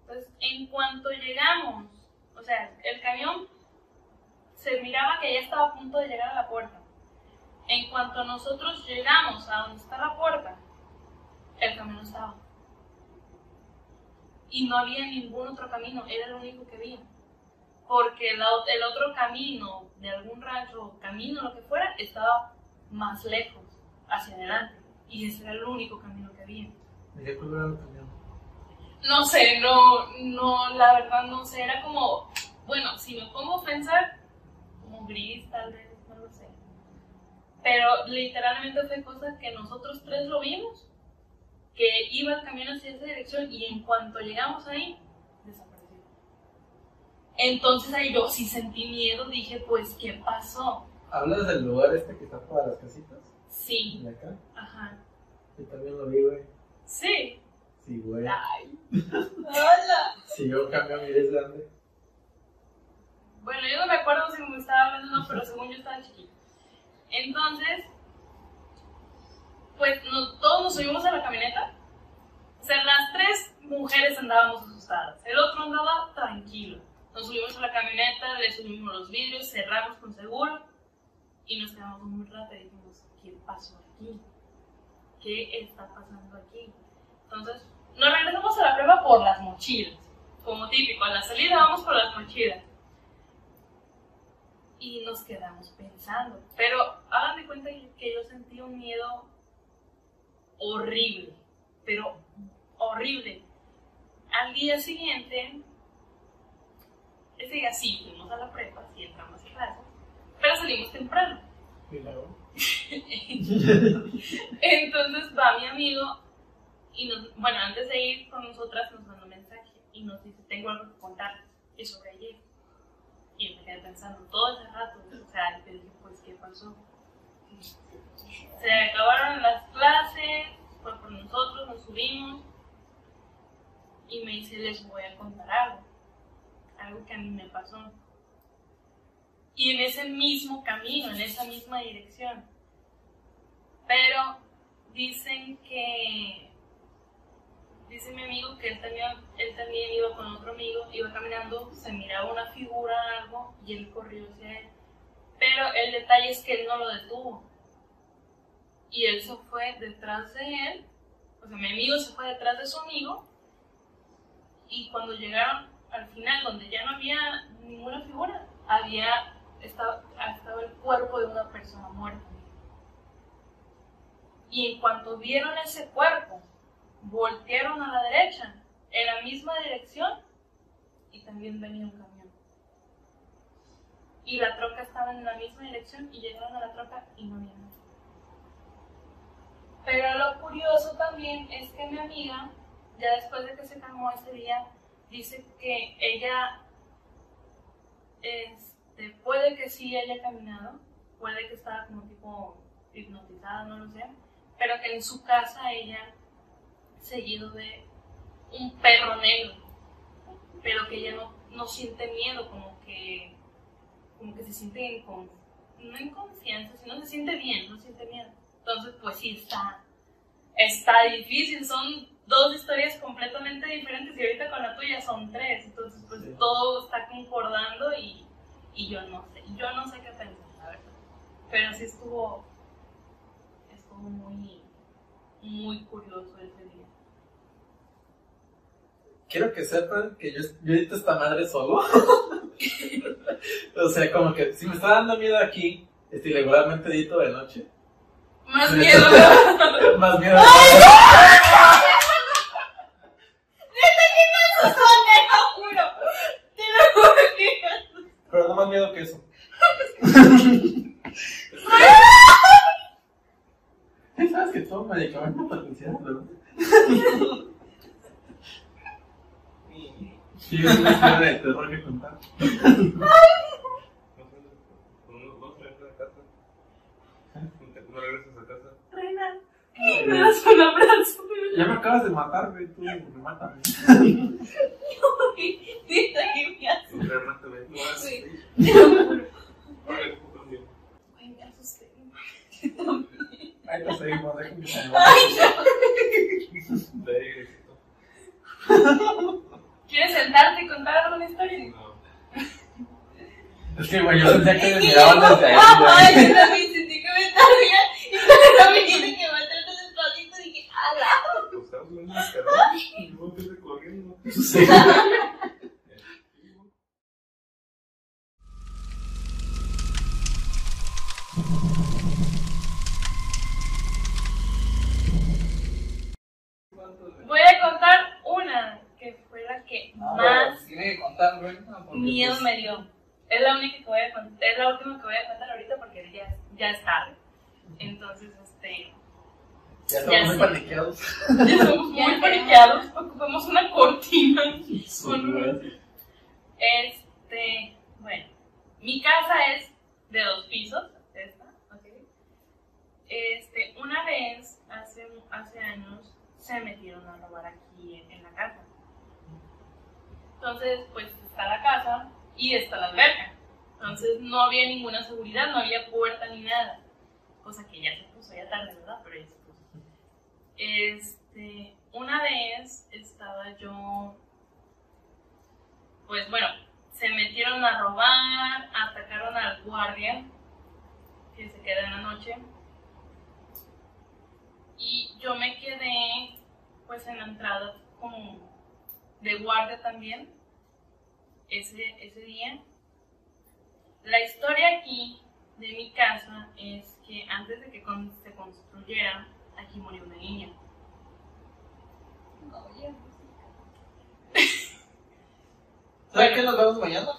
Entonces, en cuanto llegamos, o sea, el camión se miraba que ya estaba a punto de llegar a la puerta. En cuanto nosotros llegamos a donde está la puerta, el camión estaba. Y no había ningún otro camino, era el único que había. Porque el, el otro camino, de algún rancho, camino, lo que fuera, estaba más lejos, hacia adelante. Y ese era el único camino que había. ¿De qué color era el camión? No sé, no, no, la verdad no sé, era como, bueno, si me pongo a pensar, como gris tal vez, no lo sé. Pero literalmente fue cosa que nosotros tres lo vimos, que iba el camión hacia esa dirección y en cuanto llegamos ahí, desapareció. Entonces ahí yo sí sentí miedo, dije, pues, ¿qué pasó? ¿Hablas del lugar este que está para las casitas? Sí, ¿De acá? ajá, Yo también lo vi, güey. sí. Sí, güey. Ay. [laughs] ¡Hola! Si yo camión y es grande. Bueno, yo no me acuerdo si me estaba hablando no, pero según yo estaba chiquita. Entonces, pues nos- todos nos subimos a la camioneta. O sea, las tres mujeres andábamos asustadas. El otro andaba tranquilo. Nos subimos a la camioneta, le subimos los vidrios, cerramos con seguro y nos quedamos un rato y dijimos, ¿qué pasó aquí? ¿Qué está pasando aquí? Entonces, nos regresamos a la prueba por las mochilas. Como típico, a la salida vamos por las mochilas y nos quedamos pensando. Pero hagan de cuenta que yo sentí un miedo horrible, pero horrible. Al día siguiente, ese día sí fuimos a la prepa, sí entramos a clases, pero salimos temprano. [laughs] Entonces va mi amigo y nos, bueno, antes de ir con nosotras nos mandó un mensaje y nos dice, tengo algo que contarles. Y sobre ayer. Y me quedé pensando todo ese rato, o sea, y dije, pues, ¿qué pasó? Se acabaron las clases, fue por nosotros, nos subimos y me dice, les voy a contar algo, algo que a mí me pasó. Y en ese mismo camino, en esa misma dirección. Pero dicen que, dice mi amigo que él también, él también iba con otro amigo, iba caminando, se miraba una figura, algo, y él corrió hacia él. Pero el detalle es que él no lo detuvo. Y él se fue detrás de él, o sea, mi amigo se fue detrás de su amigo, y cuando llegaron al final, donde ya no había ninguna figura, había, estaba, estaba el cuerpo de una persona muerta. Y en cuanto vieron ese cuerpo, voltearon a la derecha, en la misma dirección, y también venía un camión. Y la troca estaba en la misma dirección y llegaron a la troca y no había nada. Pero lo curioso también es que mi amiga, ya después de que se calmó ese día, dice que ella, este, puede que sí haya caminado, puede que estaba como tipo hipnotizada, no lo sé, pero que en su casa ella seguido de un perro negro, pero que ella no, no siente miedo, como que, como que se siente en no en confianza, sino se siente bien, no siente miedo. Entonces, pues sí, está, está difícil, son dos historias completamente diferentes y ahorita con la tuya son tres, entonces pues Sí. todo está concordando y, y yo no sé, yo no sé qué pensar, la verdad. Pero sí estuvo, estuvo muy, muy curioso ese día. Quiero que sepan que yo, yo edito esta madre solo. [laughs] o sea, como que si me está dando miedo aquí, este, regularmente edito de noche. Más miedo. [laughs] Más miedo. Te lo juro. Te lo juro que Pero no más miedo que eso. ¿Sabes que todo medicamento para ansiedad, verdad? Sí, es una historia de terror que contar. No regresas a casa. No regresas a casa. Reina, me das un abrazo. Ya me acabas de matar, güey. Tú me mátame. Neta, que me hace. Realmente, güey. No es. Sí. Ay, me asusté. Ahí te seguimos, déjame que se me Ay, De ahí. ¿Quieres sentarte y contar alguna historia? No. Es que, güey, yo sentía que me miraban desde ahí, Ay, güey. yo también sentí que me tardía me. Voy a contar una que fue la que No, más tiene que contar, no, miedo pues, me dio. Es la única que voy a contar, es la última que voy a contar ahorita porque ya, ya es tarde. Entonces, este, Ya estamos muy paniqueados. [laughs] ya somos [laughs] Ya muy paniqueados, ocupamos una cortina. Sí, [laughs] con Este, bueno, mi casa es de dos pisos, esta, ok. Este, una vez, hace, hace años, se metieron a robar aquí en, en la casa. Entonces, pues está la casa y está la alberca. Entonces no había ninguna seguridad, no había puerta ni nada. Cosa que ya se puso ya tarde, ¿verdad? Pero ya se puso. Este, una vez estaba yo pues bueno, se metieron a robar, atacaron al guardia que se queda en la noche. Y yo me quedé pues en la entrada como de guardia también ese, ese día. La historia aquí de mi casa es que antes de que con- se construyera, aquí murió una niña. Oye, ¿Sabes qué nos vemos mañana? [laughs]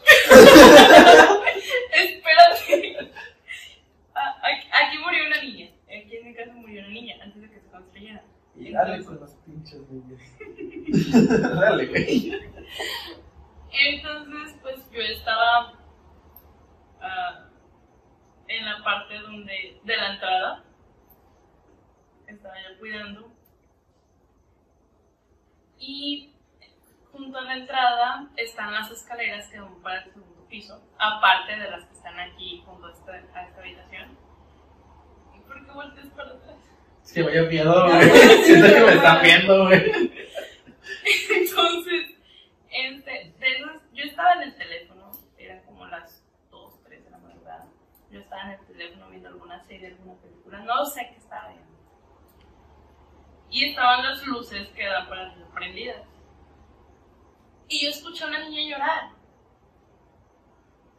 Espérate. Ah, Aquí, murió una niña. Aquí en mi casa murió una niña antes de que se construyera. Y dale con los pinches niños. [laughs] dale, güey. Entonces, pues yo estaba ah, en la parte donde de la entrada. Estaba yo cuidando. Y junto a la entrada están las escaleras que van para el segundo piso, aparte de las que están aquí junto a esta, a esta habitación. ¿Y por qué volteas para atrás? Es que vaya miedo, [laughs] güey. [laughs] Siento que me están viendo, güey. [laughs] Entonces, este, de yo estaba en el teléfono, eran como las 2, 3 de la madrugada. Yo estaba en el teléfono viendo alguna serie, alguna película, no sé qué estaba viendo. Y estaban las luces que dan para las prendidas. Y yo escuché a una niña llorar.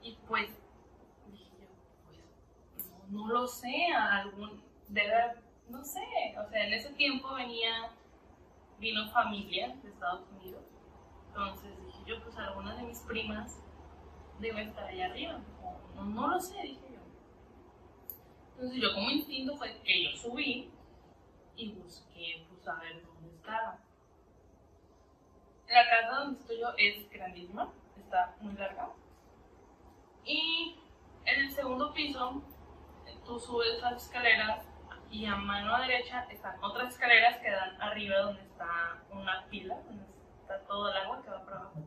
Y pues, dije yo, pues, no, no lo sé, algún, debe, no sé, o sea, en ese tiempo venía vino familia de Estados Unidos. Entonces dije yo, pues algunas de mis primas deben estar allá arriba. No, no lo sé, dije. Entonces yo como instinto fue que yo subí y busqué, pues a ver dónde estaba. La casa donde estoy yo es grandísima, está muy larga. Y en el segundo piso, tú subes las escaleras y a mano derecha están otras escaleras que dan arriba donde está una pila, donde está todo el agua que va para abajo.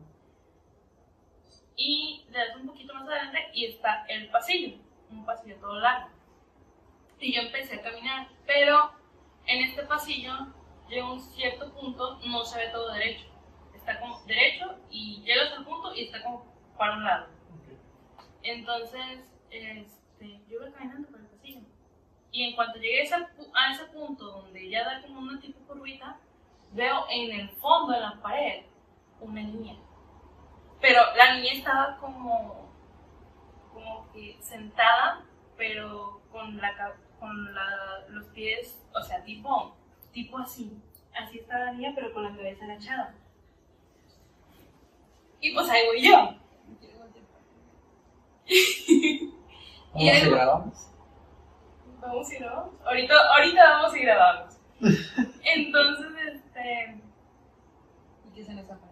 Y le das un poquito más adelante y está el pasillo, un pasillo todo largo. Y yo empecé a caminar, pero en este pasillo llega un cierto punto, no se ve todo derecho. Está como derecho y llegas al punto y está como para un lado. Entonces, este, yo iba caminando por el pasillo. Y en cuanto llegué a ese, a ese punto donde ya da como una tipo curvita, veo en el fondo de la pared una niña. Pero la niña estaba como, como que sentada, pero con, la, ca- con la- los pies, o sea, tipo, tipo así. Así estaba la niña, pero con la cabeza agachada. Y pues ahí voy yo. ¿Cómo se [laughs] grabamos? Vamos y grabamos. Ahorita, ahorita vamos y grabamos. [laughs] Entonces, este. ¿Y qué se les aparece?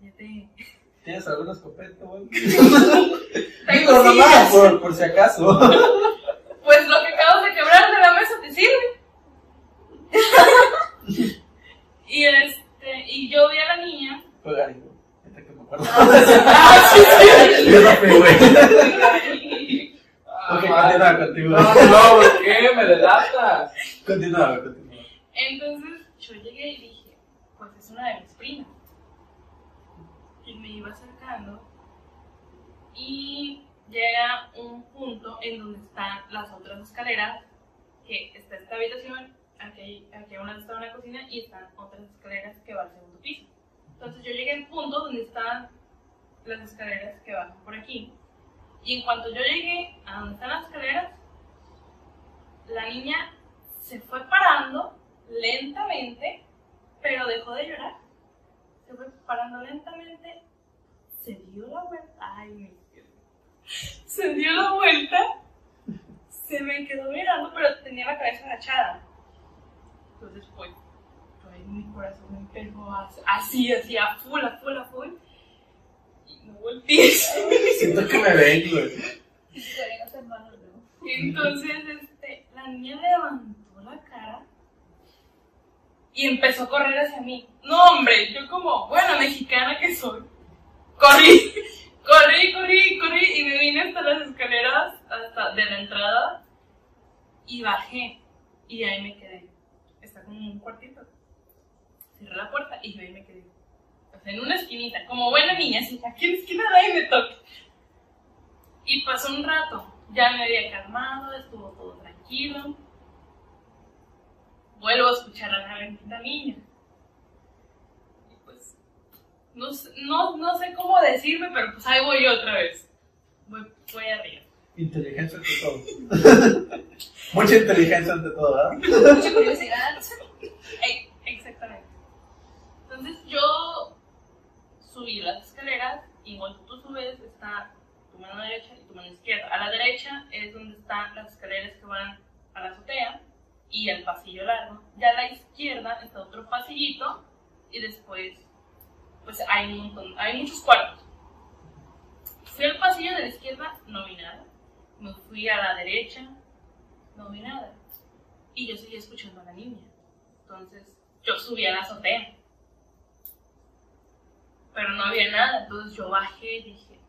Cállate. ¿Tienes alguna escopeta, güey? [laughs] Tengo Digo, nomás, por, por si acaso. [laughs] Pues lo que acabas de quebrar de la mesa te sirve. [laughs] y este. Y yo vi a la niña. Fue. Ahorita que me acuerdo. Ah, sí, sí. Yo no fui, güey. Ah, Ok, madre. continúa no, ¿por qué? Me delatas. Continúa, continúa. Entonces yo llegué y dije, pues es una de mis primas. Iba acercando y llega un punto en donde están las otras escaleras, que está esta habitación, aquí, aquí a un lado está una cocina y están otras escaleras que van al segundo piso. Entonces yo llegué al punto donde están las escaleras que bajan por aquí. Y en cuanto yo llegué a donde están las escaleras, la niña se fue parando lentamente, pero dejó de llorar. Se fue parando lentamente, se dio la vuelta. Ay. Se dio la vuelta, se me quedó mirando, pero tenía la cabeza agachada. Entonces, pues, pues mi corazón me pegó así, así, así, a full, a full, a full. Y no volteé. [laughs] Siento que me ven, güey. Entonces, este, la niña levantó la cara y empezó a correr hacia mí. No, hombre, yo como buena mexicana que soy, corrí, [laughs] corrí, corrí, corrí y me vine hasta las escaleras, hasta de la entrada y bajé y ahí me quedé. Está como un cuartito. Cerré la puerta y ahí me quedé. En una esquinita, como buena niña, así, aquí en la esquina nadie me toque. Y pasó un rato, ya me había calmado, estuvo todo tranquilo. Vuelvo a escuchar a la bendita niña. No, sé- no, no sé cómo decirme, pero pues ahí voy yo otra vez. Voy, voy arriba. Inteligencia ante todo. [laughs] Mucha inteligencia ante todo, ¿verdad? Mucha curiosidad. Exactamente. Entonces yo subí las escaleras y cuando tú subes está tu mano derecha y tu mano izquierda. A la derecha es donde están las escaleras que van a la azotea y el pasillo largo. Ya a la izquierda está otro pasillito y después pues hay un montón, hay muchos cuartos. Fui al pasillo de la izquierda, no vi nada. Me fui a la derecha, no vi nada. Y yo seguía escuchando a la niña. Entonces yo subí a la azotea. Pero no había nada. Entonces yo bajé y dije,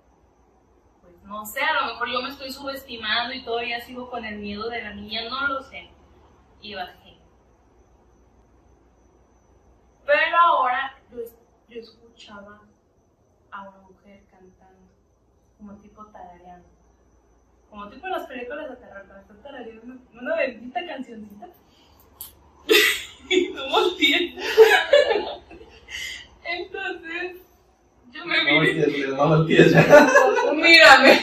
pues no sé, a lo mejor yo me estoy subestimando y todavía sigo con el miedo de la niña, no lo sé. Y bajé. Pero ahora yo, yo escuchaba a una mujer cantando, como tipo tarareando. Como tipo en las películas de terror, cuando están tarareando una bendita cancioncita. [laughs] y no volteé. Entonces, yo me No Leo, no voltees. [laughs] Mírame.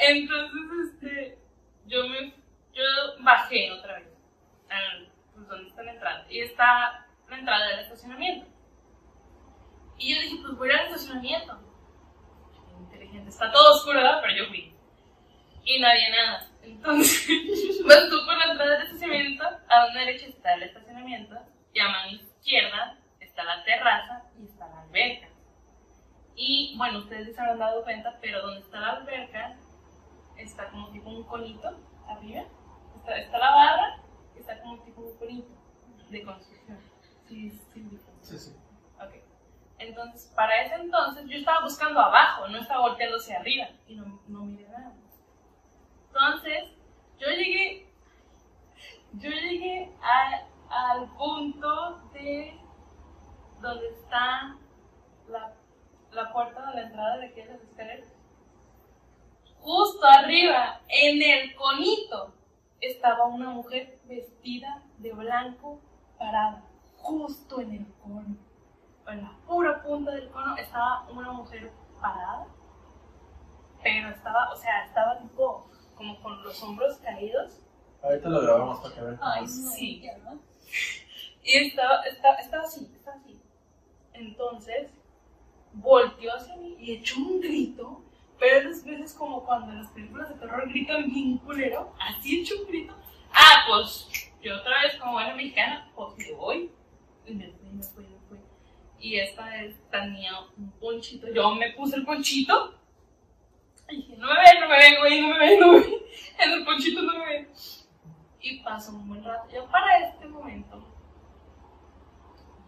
Entonces, este, yo me, yo bajé otra vez, al, pues, donde está la entrada, y está la entrada del estacionamiento. Y yo dije, pues voy al estacionamiento. Inteligente, está todo oscuro. Pero yo fui. Y no había nada. Entonces, [laughs] vas tú por la entrada del estacionamiento, a la derecha está el estacionamiento, y a mano izquierda está la terraza y está la alberca. Y bueno, ustedes se habrán dado cuenta, pero donde está la alberca está como tipo un conito arriba. Está, está la barra y está como tipo un conito de construcción. Sí, sí, sí. Entonces, para ese entonces yo estaba buscando abajo, no estaba volteando hacia arriba y no, no miré nada. Entonces, yo llegué, yo llegué a- al punto de donde está la, la puerta de la entrada de aquí a las escaleras. Justo arriba, en el conito, estaba una mujer vestida de blanco parada, justo en el cono en la pura punta del cono estaba una mujer parada, pero estaba, o sea, estaba tipo como con los hombros caídos Ahorita lo grabamos para que vean. Ay. Sí. y estaba, estaba, estaba así, estaba así. Entonces volteó hacia mí y echó un grito, pero esas veces como cuando en las películas de terror gritan bien culero, así echó un grito. Ah, pues yo otra vez como buena mexicana, pues me voy. Y me me fui, me fui. Y esta vez tenía un ponchito. Yo me puse el ponchito. Y dije, no me ven, no me ven, güey, no me ven, no me ven. [laughs] En el ponchito no me ven. Y pasó un buen rato. Ya para este momento,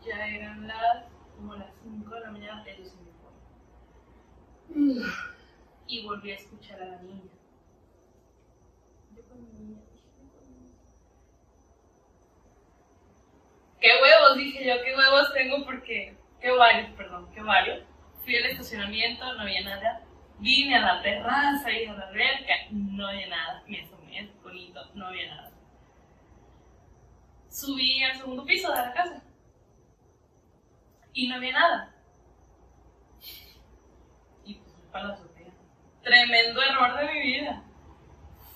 ya eran las como las 5 de la mañana, ellos se me fueron. Y volví a escuchar a la niña. Yo con mi niña, dije, yo con mi niña. ¿Qué huevos? Dije yo, ¿qué huevos tengo? Porque, qué varios, perdón, qué varios. Fui al estacionamiento, no había nada. Vine a la terraza y a la alberca, no había nada. Me asomé, bonito, no había nada. Subí al segundo piso de la casa y no había nada. Y pues para la azotea. Tremendo error de mi vida.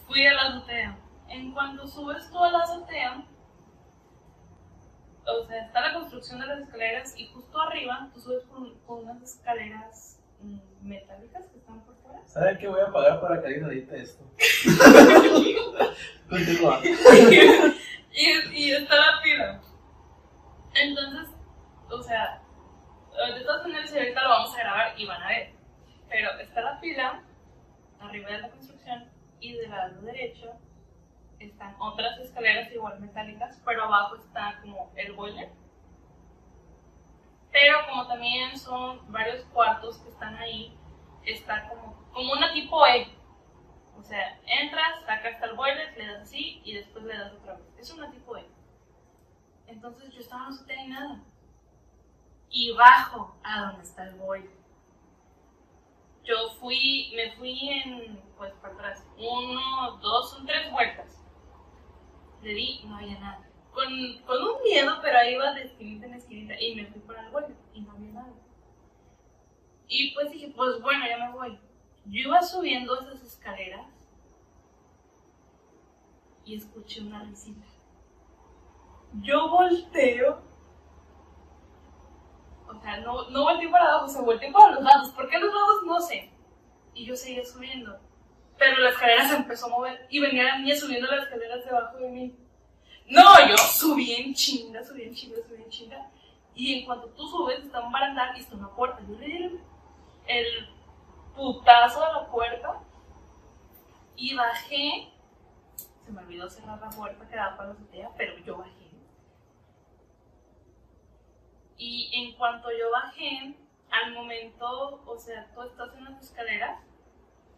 Fui a la azotea. En cuanto subes tú a la azotea, o sea, está la construcción de las escaleras y justo arriba tú subes por, por unas escaleras mm, metálicas que están por fuera. ¿Saben qué voy a pagar para que alguien edite esto? [laughs] Continúa. y, y está la pila. Entonces, o sea, de todas maneras, ahorita lo vamos a grabar y van a ver. Pero está la pila arriba de la construcción y del lado derecho están otras escaleras igual metálicas, pero abajo está como el boiler. Pero como también son varios cuartos que están ahí, está como, como una tipo E. O sea, entras, sacas hasta el boiler, le das así y después le das otra vez. Es una tipo E. Entonces yo estaba la azotea y nada. Y bajo a donde está el boiler. Yo fui, me fui en, pues para atrás, uno, dos, son tres vueltas. Le di y no había nada. Con, con un miedo, pero ahí iba de esquinita en esquinita y me fui para el boiler y no había nada. Y pues dije, pues bueno, ya me voy. Yo iba subiendo esas escaleras y escuché una risita. Yo volteo. O sea, no, no volteé para abajo, se volteé para los lados. ¿Por qué los lados? No sé. Y yo seguía subiendo. Pero la escalera se empezó a mover y venía la niña subiendo las escaleras debajo de mí. No, yo subí en chinga, subí en chinga, subí en chinga. Y en cuanto tú subes, está un barandal y está una puerta. Yo le di el, putazo a la puerta y bajé. Se me olvidó cerrar la puerta que daba para la azotea, pero yo bajé. Y en cuanto yo bajé, al momento, o sea, tú estás en las escaleras,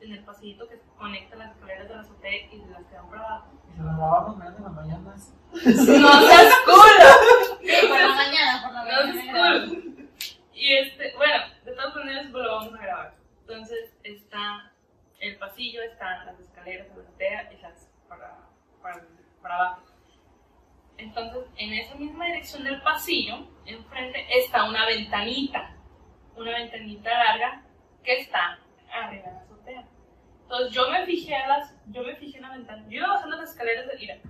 en el pasillito que conecta las escaleras de la azotea y de las que van para abajo. Y se la grabamos mañana en la mañana. eso. [laughs] ¡No seas culo! Sí, por la mañana, por la No seas mañana. culo. Y este, bueno, de todas maneras pues, lo vamos a grabar. Entonces está el pasillo, están las escaleras de la azotea y las para, para, para abajo. Entonces, en esa misma dirección del pasillo, enfrente está una ventanita, una ventanita larga que está arriba de la azotea. Entonces yo me fijé a las, yo me fijé en la ventana, yo iba bajando las escaleras de, fíjate.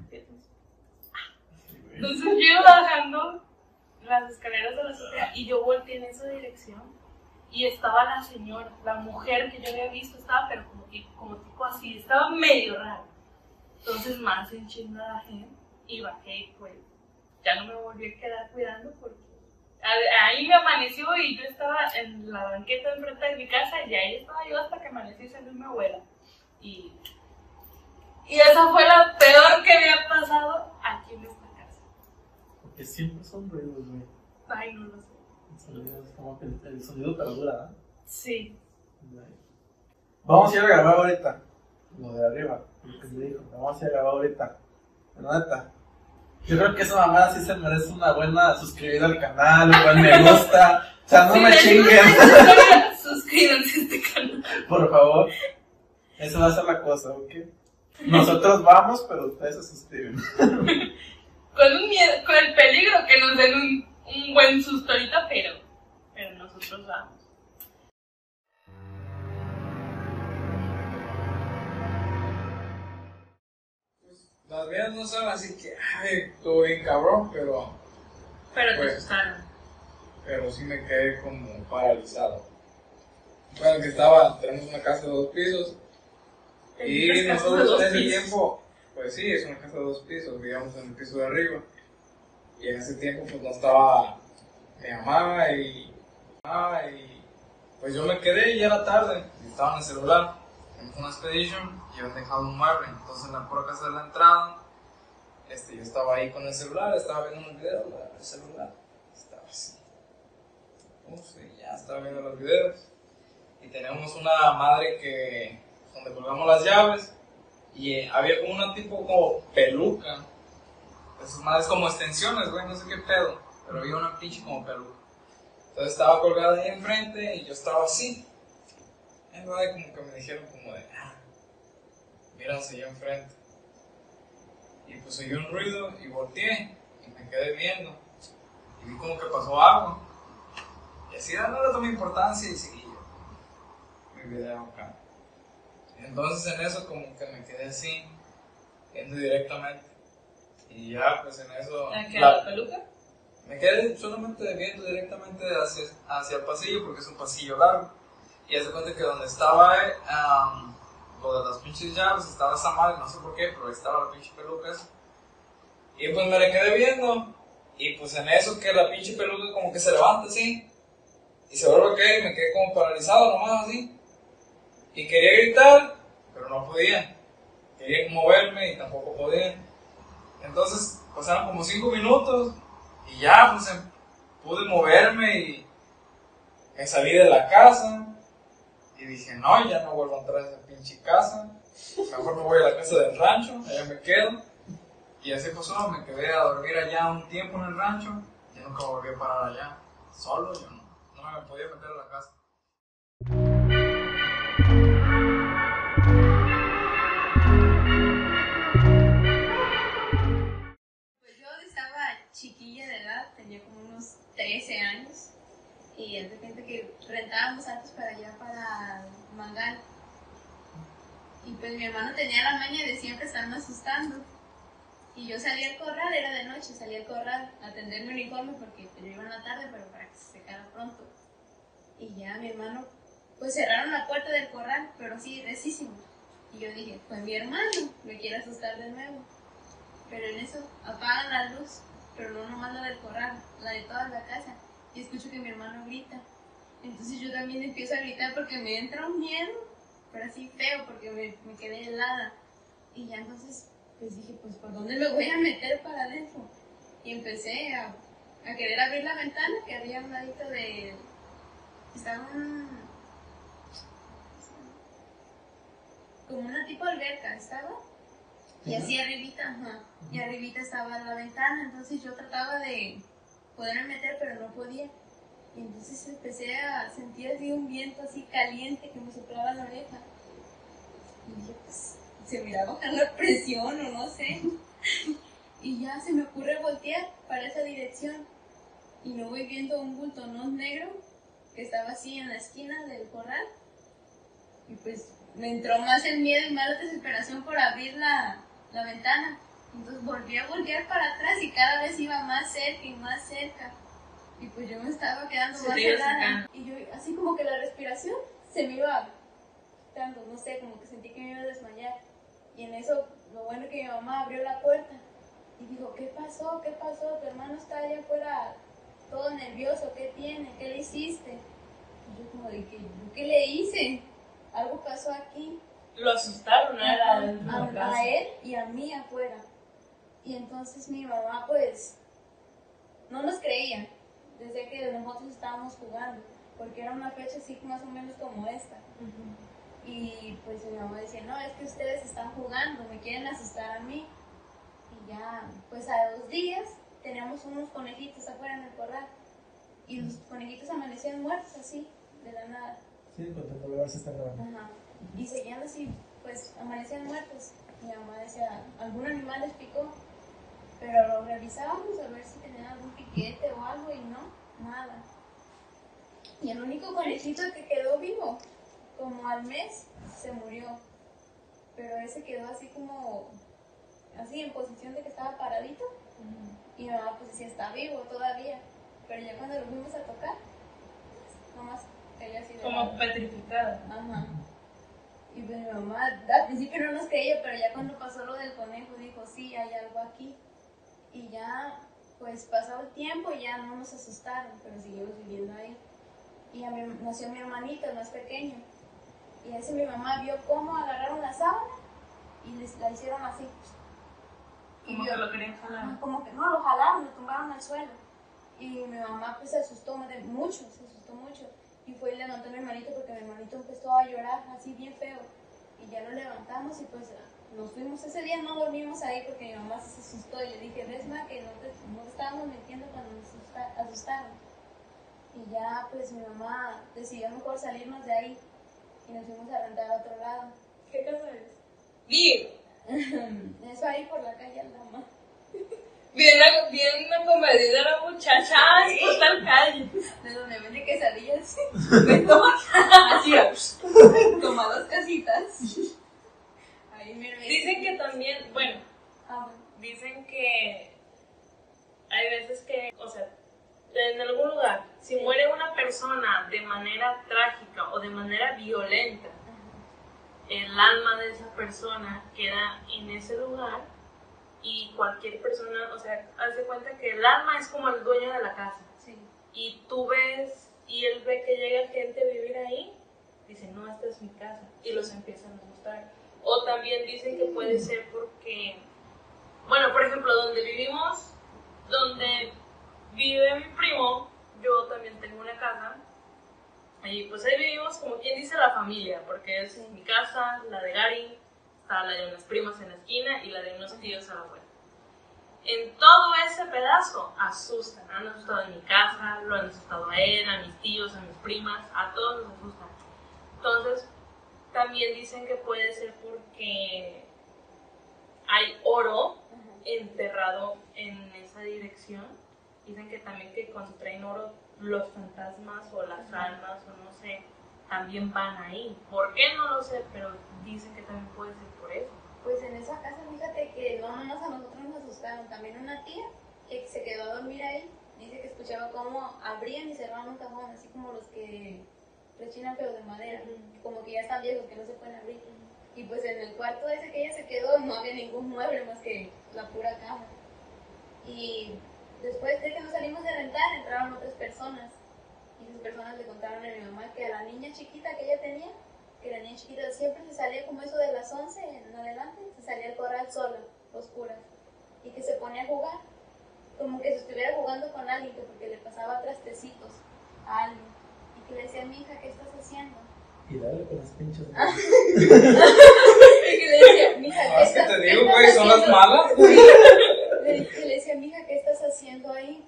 entonces yo iba bajando las escaleras de la azotea y yo volteé en esa dirección y estaba la señora, la mujer que yo había visto, estaba pero como, como tipo así, estaba medio raro. Entonces más en chinga bajé y bajé y pues ya no me volví a quedar cuidando porque ahí me amaneció y yo estaba en la banqueta enfrente de mi casa y ahí estaba yo hasta que amaneció y salió mi abuela. Y, y esa fue la peor que me ha pasado aquí en esta casa. Porque siempre son ruidos, güey. Ay, no lo sé. El sonido es como que el, el sonido perdura, ¿eh? Sí. Vamos a ir a grabar ahorita. Lo de arriba, lo que me dijo. Vamos a ir a grabar ahorita. La neta. Yo creo que esa mamada sí se merece una buena suscribida al canal, un buen me [laughs] gusta. O sea, no Si me chinguen, Suscríbanse a este canal. [laughs] por favor. Eso va a ser la cosa, ¿ok? Nosotros vamos, pero ustedes se suscriben. [laughs] Con, un miedo, con el peligro que nos den un, un buen susto ahorita, pero, pero nosotros vamos. Las mías no son así que, ay, estuvo bien cabrón, pero, Pero te Pues. asustaron. pero sí me quedé como paralizado. Bueno, que estaba, tenemos una casa de dos pisos y nosotros en ese tiempo, pues sí, es una casa de dos pisos, vivíamos en el piso de arriba. Y en ese tiempo pues no estaba mi mamá y, ah, y pues yo me quedé y ya era tarde, y estaba en el celular, en una expedition y habían dejado un mueble, entonces en la pura casa de la entrada, este, yo estaba ahí con el celular, estaba viendo un video, la- el celular, estaba así. y ya estaba viendo los videos. Y tenemos una madre que, donde colgamos las llaves y eh, había como una tipo como peluca. Esas madres como extensiones, güey, no sé qué pedo, pero había una pinche como peluca. Entonces estaba colgada ahí enfrente y yo estaba así. Es verdad, como que me dijeron como de, ah, mira, se yo enfrente. Y pues oí un ruido y volteé y me quedé viendo. Y vi como que pasó agua. Y así no le tomé importancia y seguí yo. Mi video acá. Entonces en eso como que me quedé así, viendo directamente. Y ya pues en eso... ¿A qué? la- ¿La peluca? me quedé solamente viendo directamente hacia, hacia el pasillo porque es un pasillo largo. Y hace cuenta que donde estaba am, lo de las pinches llaves, estaba esa madre, no sé por qué, pero ahí estaba la pinche peluca esa. Y pues me la quedé viendo. Y pues en eso que la pinche peluca como que se levanta así. Y se vuelve a caer y me quedé como paralizado nomás así. Y quería gritar, pero no podía. Quería moverme y tampoco podía. Entonces pasaron como 5 minutos y ya pues em- pude moverme y me salí de la casa. Y dije, no, ya no vuelvo a entrar a esa pinche casa. Mejor me voy a la casa del rancho, allá me quedo. Y así pasó, me quedé a dormir allá un tiempo en el rancho. Y nunca volví a parar allá. Solo, yo no, no me podía meter a la casa. Y de repente que rentábamos antes para allá, para Mangal. Y pues mi hermano tenía la maña de siempre estarme asustando. Y yo salía al corral, era de noche, salía al corral a tender mi uniforme porque pues, yo iba en la tarde, pero para que se secara pronto. Y ya mi hermano, pues cerraron la puerta del corral, pero así, recísimo. Y yo dije, fue mi hermano, me quiere asustar de nuevo. Pero en eso apagan la luz, pero no nomás la del corral, la de toda la casa. Y escucho que mi hermano grita. Entonces yo también empiezo a gritar porque me entra un miedo, pero así feo, porque me, me quedé helada. Y ya entonces, pues dije, pues ¿por dónde me voy a meter para adentro? Y empecé a, a querer abrir la ventana que había un ladito de... Estaba un... como una tipo alberca, ¿estaba? Y así arribita, ajá. Y arribita estaba la ventana, entonces yo trataba de poderme meter, pero no podía. Y entonces empecé a sentir así un viento así caliente que me soplaba la oreja. Y dije, pues, se me a bajar la presión o no sé. Y ya se me ocurre voltear para esa dirección. Y me voy viendo un bultonón negro que estaba así en la esquina del corral. Y pues me entró más el miedo y más la desesperación por abrir la, la ventana. Entonces volví a voltear para atrás y cada vez iba más cerca y más cerca. Y pues yo me estaba quedando Se más helada. Y yo, así como que la respiración se me iba quitando, no sé, como que sentí que me iba a desmayar. Y en eso, lo bueno que mi mamá abrió la puerta y dijo, ¿qué pasó? ¿Qué pasó? Tu hermano está allá afuera todo nervioso, ¿qué tiene? ¿Qué le hiciste? Y yo como de que, ¿yo qué le hice? Algo pasó aquí. Lo asustaron, a, la a casa. él y a mí afuera. Y entonces mi mamá pues no nos creía desde que nosotros estábamos jugando, porque era una fecha así más o menos como esta. Y pues mi mamá decía, no, es que ustedes están jugando, me quieren asustar a mí. Y ya, pues a dos días teníamos unos conejitos afuera en el corral. Y los conejitos amanecían muertos así, de la nada. Sí, de ver si está grabando. Ajá. Y seguían así, pues amanecían muertos. Mi mamá decía, algún animal les picó. Pero lo revisábamos a ver si tenían algún piquete o algo y no, nada. Y el único conejito que quedó vivo, como al mes, se murió. Pero ese quedó así como, así en posición de que estaba paradito. Y mi mamá pues decía, está vivo todavía. Pero ya cuando lo fuimos a tocar, nomás cayó así de. Como petrificada. Ajá. Y pues mi mamá al principio no nos creía, pero ya cuando pasó lo del conejo dijo, sí, hay algo aquí. Y ya, pues pasó el tiempo y ya no nos asustaron, pero seguimos viviendo ahí. Y ya mi- nació mi hermanito, el más pequeño. Y ese mi mamá vio cómo agarraron la sábana y les la hicieron así. Y Como vio- que lo querían jalar. como que no, lo jalaron, lo tumbaron al suelo. Y mi mamá pues se asustó mucho, se asustó mucho. Y fue y levantó a mi hermanito porque mi hermanito empezó a llorar así bien feo. Y ya lo levantamos y pues nos fuimos. Ese día no dormimos ahí porque mi mamá se asustó y le dije, ves ma que no te, no te estábamos mintiendo cuando nos asusta- asustaron. Y ya pues mi mamá decidió mejor salirnos de ahí y nos fuimos a rentar a otro lado. ¿Qué casa es? Vive. Eso ahí por la calle Aldama. Bien, bien acomedida la muchacha, es por tal calle. De donde vende quesadillas. [laughs] [laughs] Así, como dos casitas. [laughs] Dicen que también, bueno, Ah, bueno. dicen que hay veces que, o sea, en algún lugar, si muere una persona de manera trágica o de manera violenta, el alma de esa persona queda en ese lugar y cualquier persona, o sea, haz de cuenta que el alma es como el dueño de la casa Sí. y tú ves y él ve que llega gente a vivir ahí, dice, no, esta es mi casa y los empiezan a mostrar. O también dicen que puede ser porque, bueno, por ejemplo, donde vivimos, donde vive mi primo, yo también tengo una casa. Y pues ahí vivimos como quien dice la familia, porque es mi casa, la de Gary, está la de unas primas en la esquina y la de unos tíos a la vuelta. En todo ese pedazo asustan, han asustado en mi casa, lo han asustado a él, a mis tíos, a mis primas, a todos nos asustan. Entonces, también dicen que puede ser porque hay oro enterrado en esa dirección. Dicen que también que cuando traen oro, los fantasmas o las almas o no sé, también van ahí. ¿Por qué? No lo sé, pero dicen que también puede ser por eso. Pues en esa casa, fíjate que no nomás a nosotros nos asustaron, también una tía que se quedó a dormir ahí, dice que escuchaba cómo abrían y cerraban un cajón, así como los que rechinan pero de madera, como que ya están viejos, que no se pueden abrir. Y pues en el cuarto ese que ella se quedó no había ningún mueble más que la pura cama. Y después de que nos salimos de rentar, entraron otras personas. Y esas personas le contaron a mi mamá que a la niña chiquita que ella tenía, que la niña chiquita siempre se salía como eso de las 11 en adelante, se salía al corral sola, oscuras, y que se ponía a jugar, como que se estuviera jugando con alguien, que porque le pasaba trastecitos a alguien, le decía, mi hija, ¿qué estás haciendo? Y dale con las pinches. Y que le decía, mi hija, No, ¿qué que estás, te qué digo, güey, son las haciendo?" malas. Le, que le decía, mija, ¿qué estás haciendo ahí?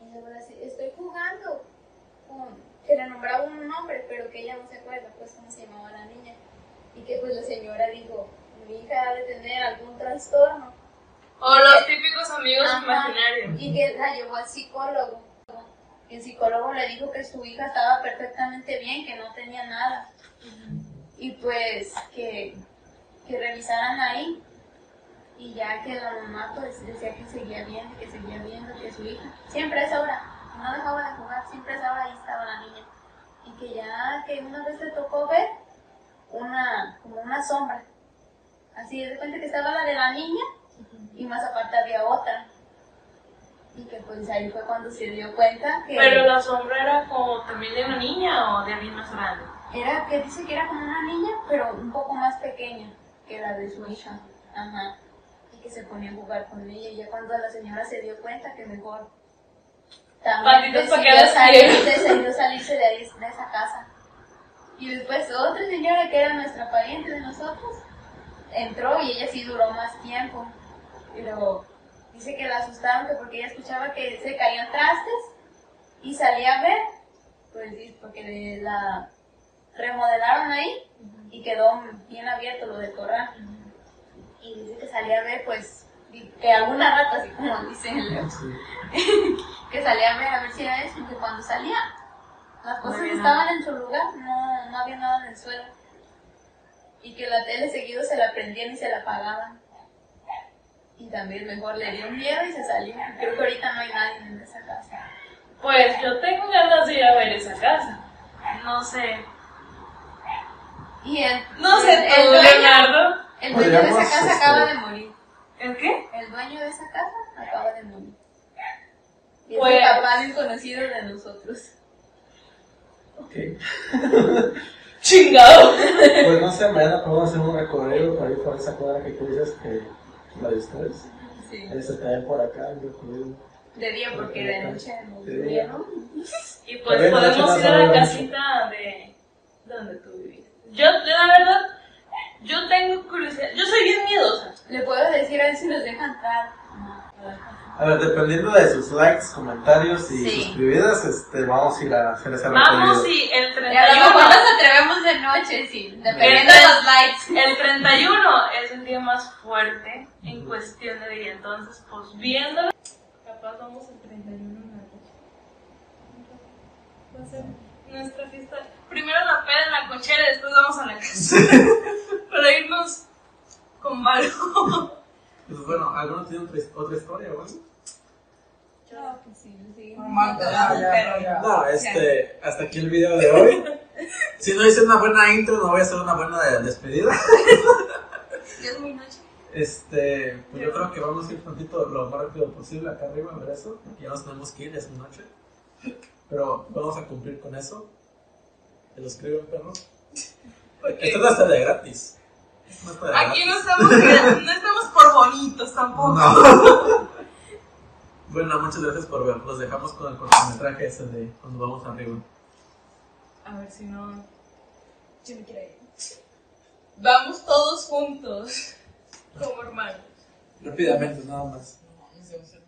Y ella va a decir, estoy jugando. con-" que le nombraba un nombre, pero que ella no se acuerda, pues, cómo se llamaba la niña. Y que, pues, la señora dijo, mi hija ha de tener algún trastorno. O los típicos amigos Ajá. imaginarios. Y que la llevó al psicólogo. El psicólogo le dijo que su hija estaba perfectamente bien, que no tenía nada. Y pues que, que revisaran ahí. Y ya que la mamá pues decía que seguía viendo, que seguía viendo, que su hija, siempre a esa hora, no dejaba de jugar, siempre a esa hora ahí estaba la niña. Y que ya que una vez le tocó ver una, como una sombra. Así de repente que estaba la de la niña y más aparte había otra. Y que pues ahí fue cuando se dio cuenta que Pero la sombra era como también de una niña o de alguien más grande. era que dice que era como una niña, pero un poco más pequeña que la de su hija. Ajá. Y que se ponía a jugar con ella. Y ya cuando la señora se dio cuenta que mejor también decidió, salir, decidió salirse de, ahí, de esa casa. Y después otra señora que era nuestra pariente de nosotros entró y ella sí duró más tiempo. Pero dice que la asustaron que porque ella escuchaba que se caían trastes y salía a ver, pues sí, porque le- la remodelaron ahí y quedó bien abierto lo del corral. Y dice que salía a ver, pues, que alguna rata, así como dice el [laughs] que salía a ver a ver si era eso, y que cuando salía, las cosas estaban en su lugar, no, no había nada en el suelo. Y que la tele seguido se la prendían y se la apagaban. Y también mejor le dio miedo y se salió. Creo que ahorita no hay nadie en esa casa. Pues yo tengo ganas de ir a ver esa casa. No sé. Y el, No sé, el, el dueño, Leonardo. el dueño de esa casa este, acaba de morir. ¿El qué? El dueño de esa casa acaba de morir. Y es Pues- el papá de un conocido de nosotros. Ok. [laughs] Chingado. Pues no sé, mañana podemos hacer un recorrido por ahí por esa cuadra que tú dices que la de ustedes. Sí. Ahí se cae por acá, un recorrido. De día, porque de noche no De día. ¿no? [laughs] Y pues También podemos ir a la casita de donde tú viviste. Yo, la verdad, yo tengo curiosidad. Yo soy bien miedosa. Le puedo decir a ver si nos deja entrar. A ver, dependiendo de sus likes, comentarios y Sí. suscribidas, este, vamos a ir a hacer ese Vamos y el Y a lo mejor 31. nos atrevemos de noche, sí. Dependiendo de los likes. El 31 es el día más fuerte en cuestión de día. Entonces, pues viéndolo, capaz vamos el 31 en la noche. Va a ser nuestra fiesta. Primero la peda en la cochera y después vamos a la casa. [laughs] Para irnos con algo. Pues bueno, ¿alguno tiene otra, otra historia o algo? No, pues sí, sí. No, este, hasta aquí el video de hoy. Si no hice una buena intro, no voy a hacer una buena de- despedida. [laughs] Ya es muy noche. Este, pues yo creo que vamos a ir tantito lo más rápido posible acá arriba a ver eso, porque ya nos tenemos que ir, ya es muy noche. Pero vamos a cumplir con eso. ¿Te lo escriben, perro? Esto no está de gratis. Aquí no estamos, no estamos por bonitos tampoco. No. bueno, muchas gracias por ver. Los dejamos con el cortometraje ese de cuando vamos arriba. A ver si no. Yo me quiero ir. Vamos todos juntos. Como hermanos. Rápidamente, nada más. No, no sé,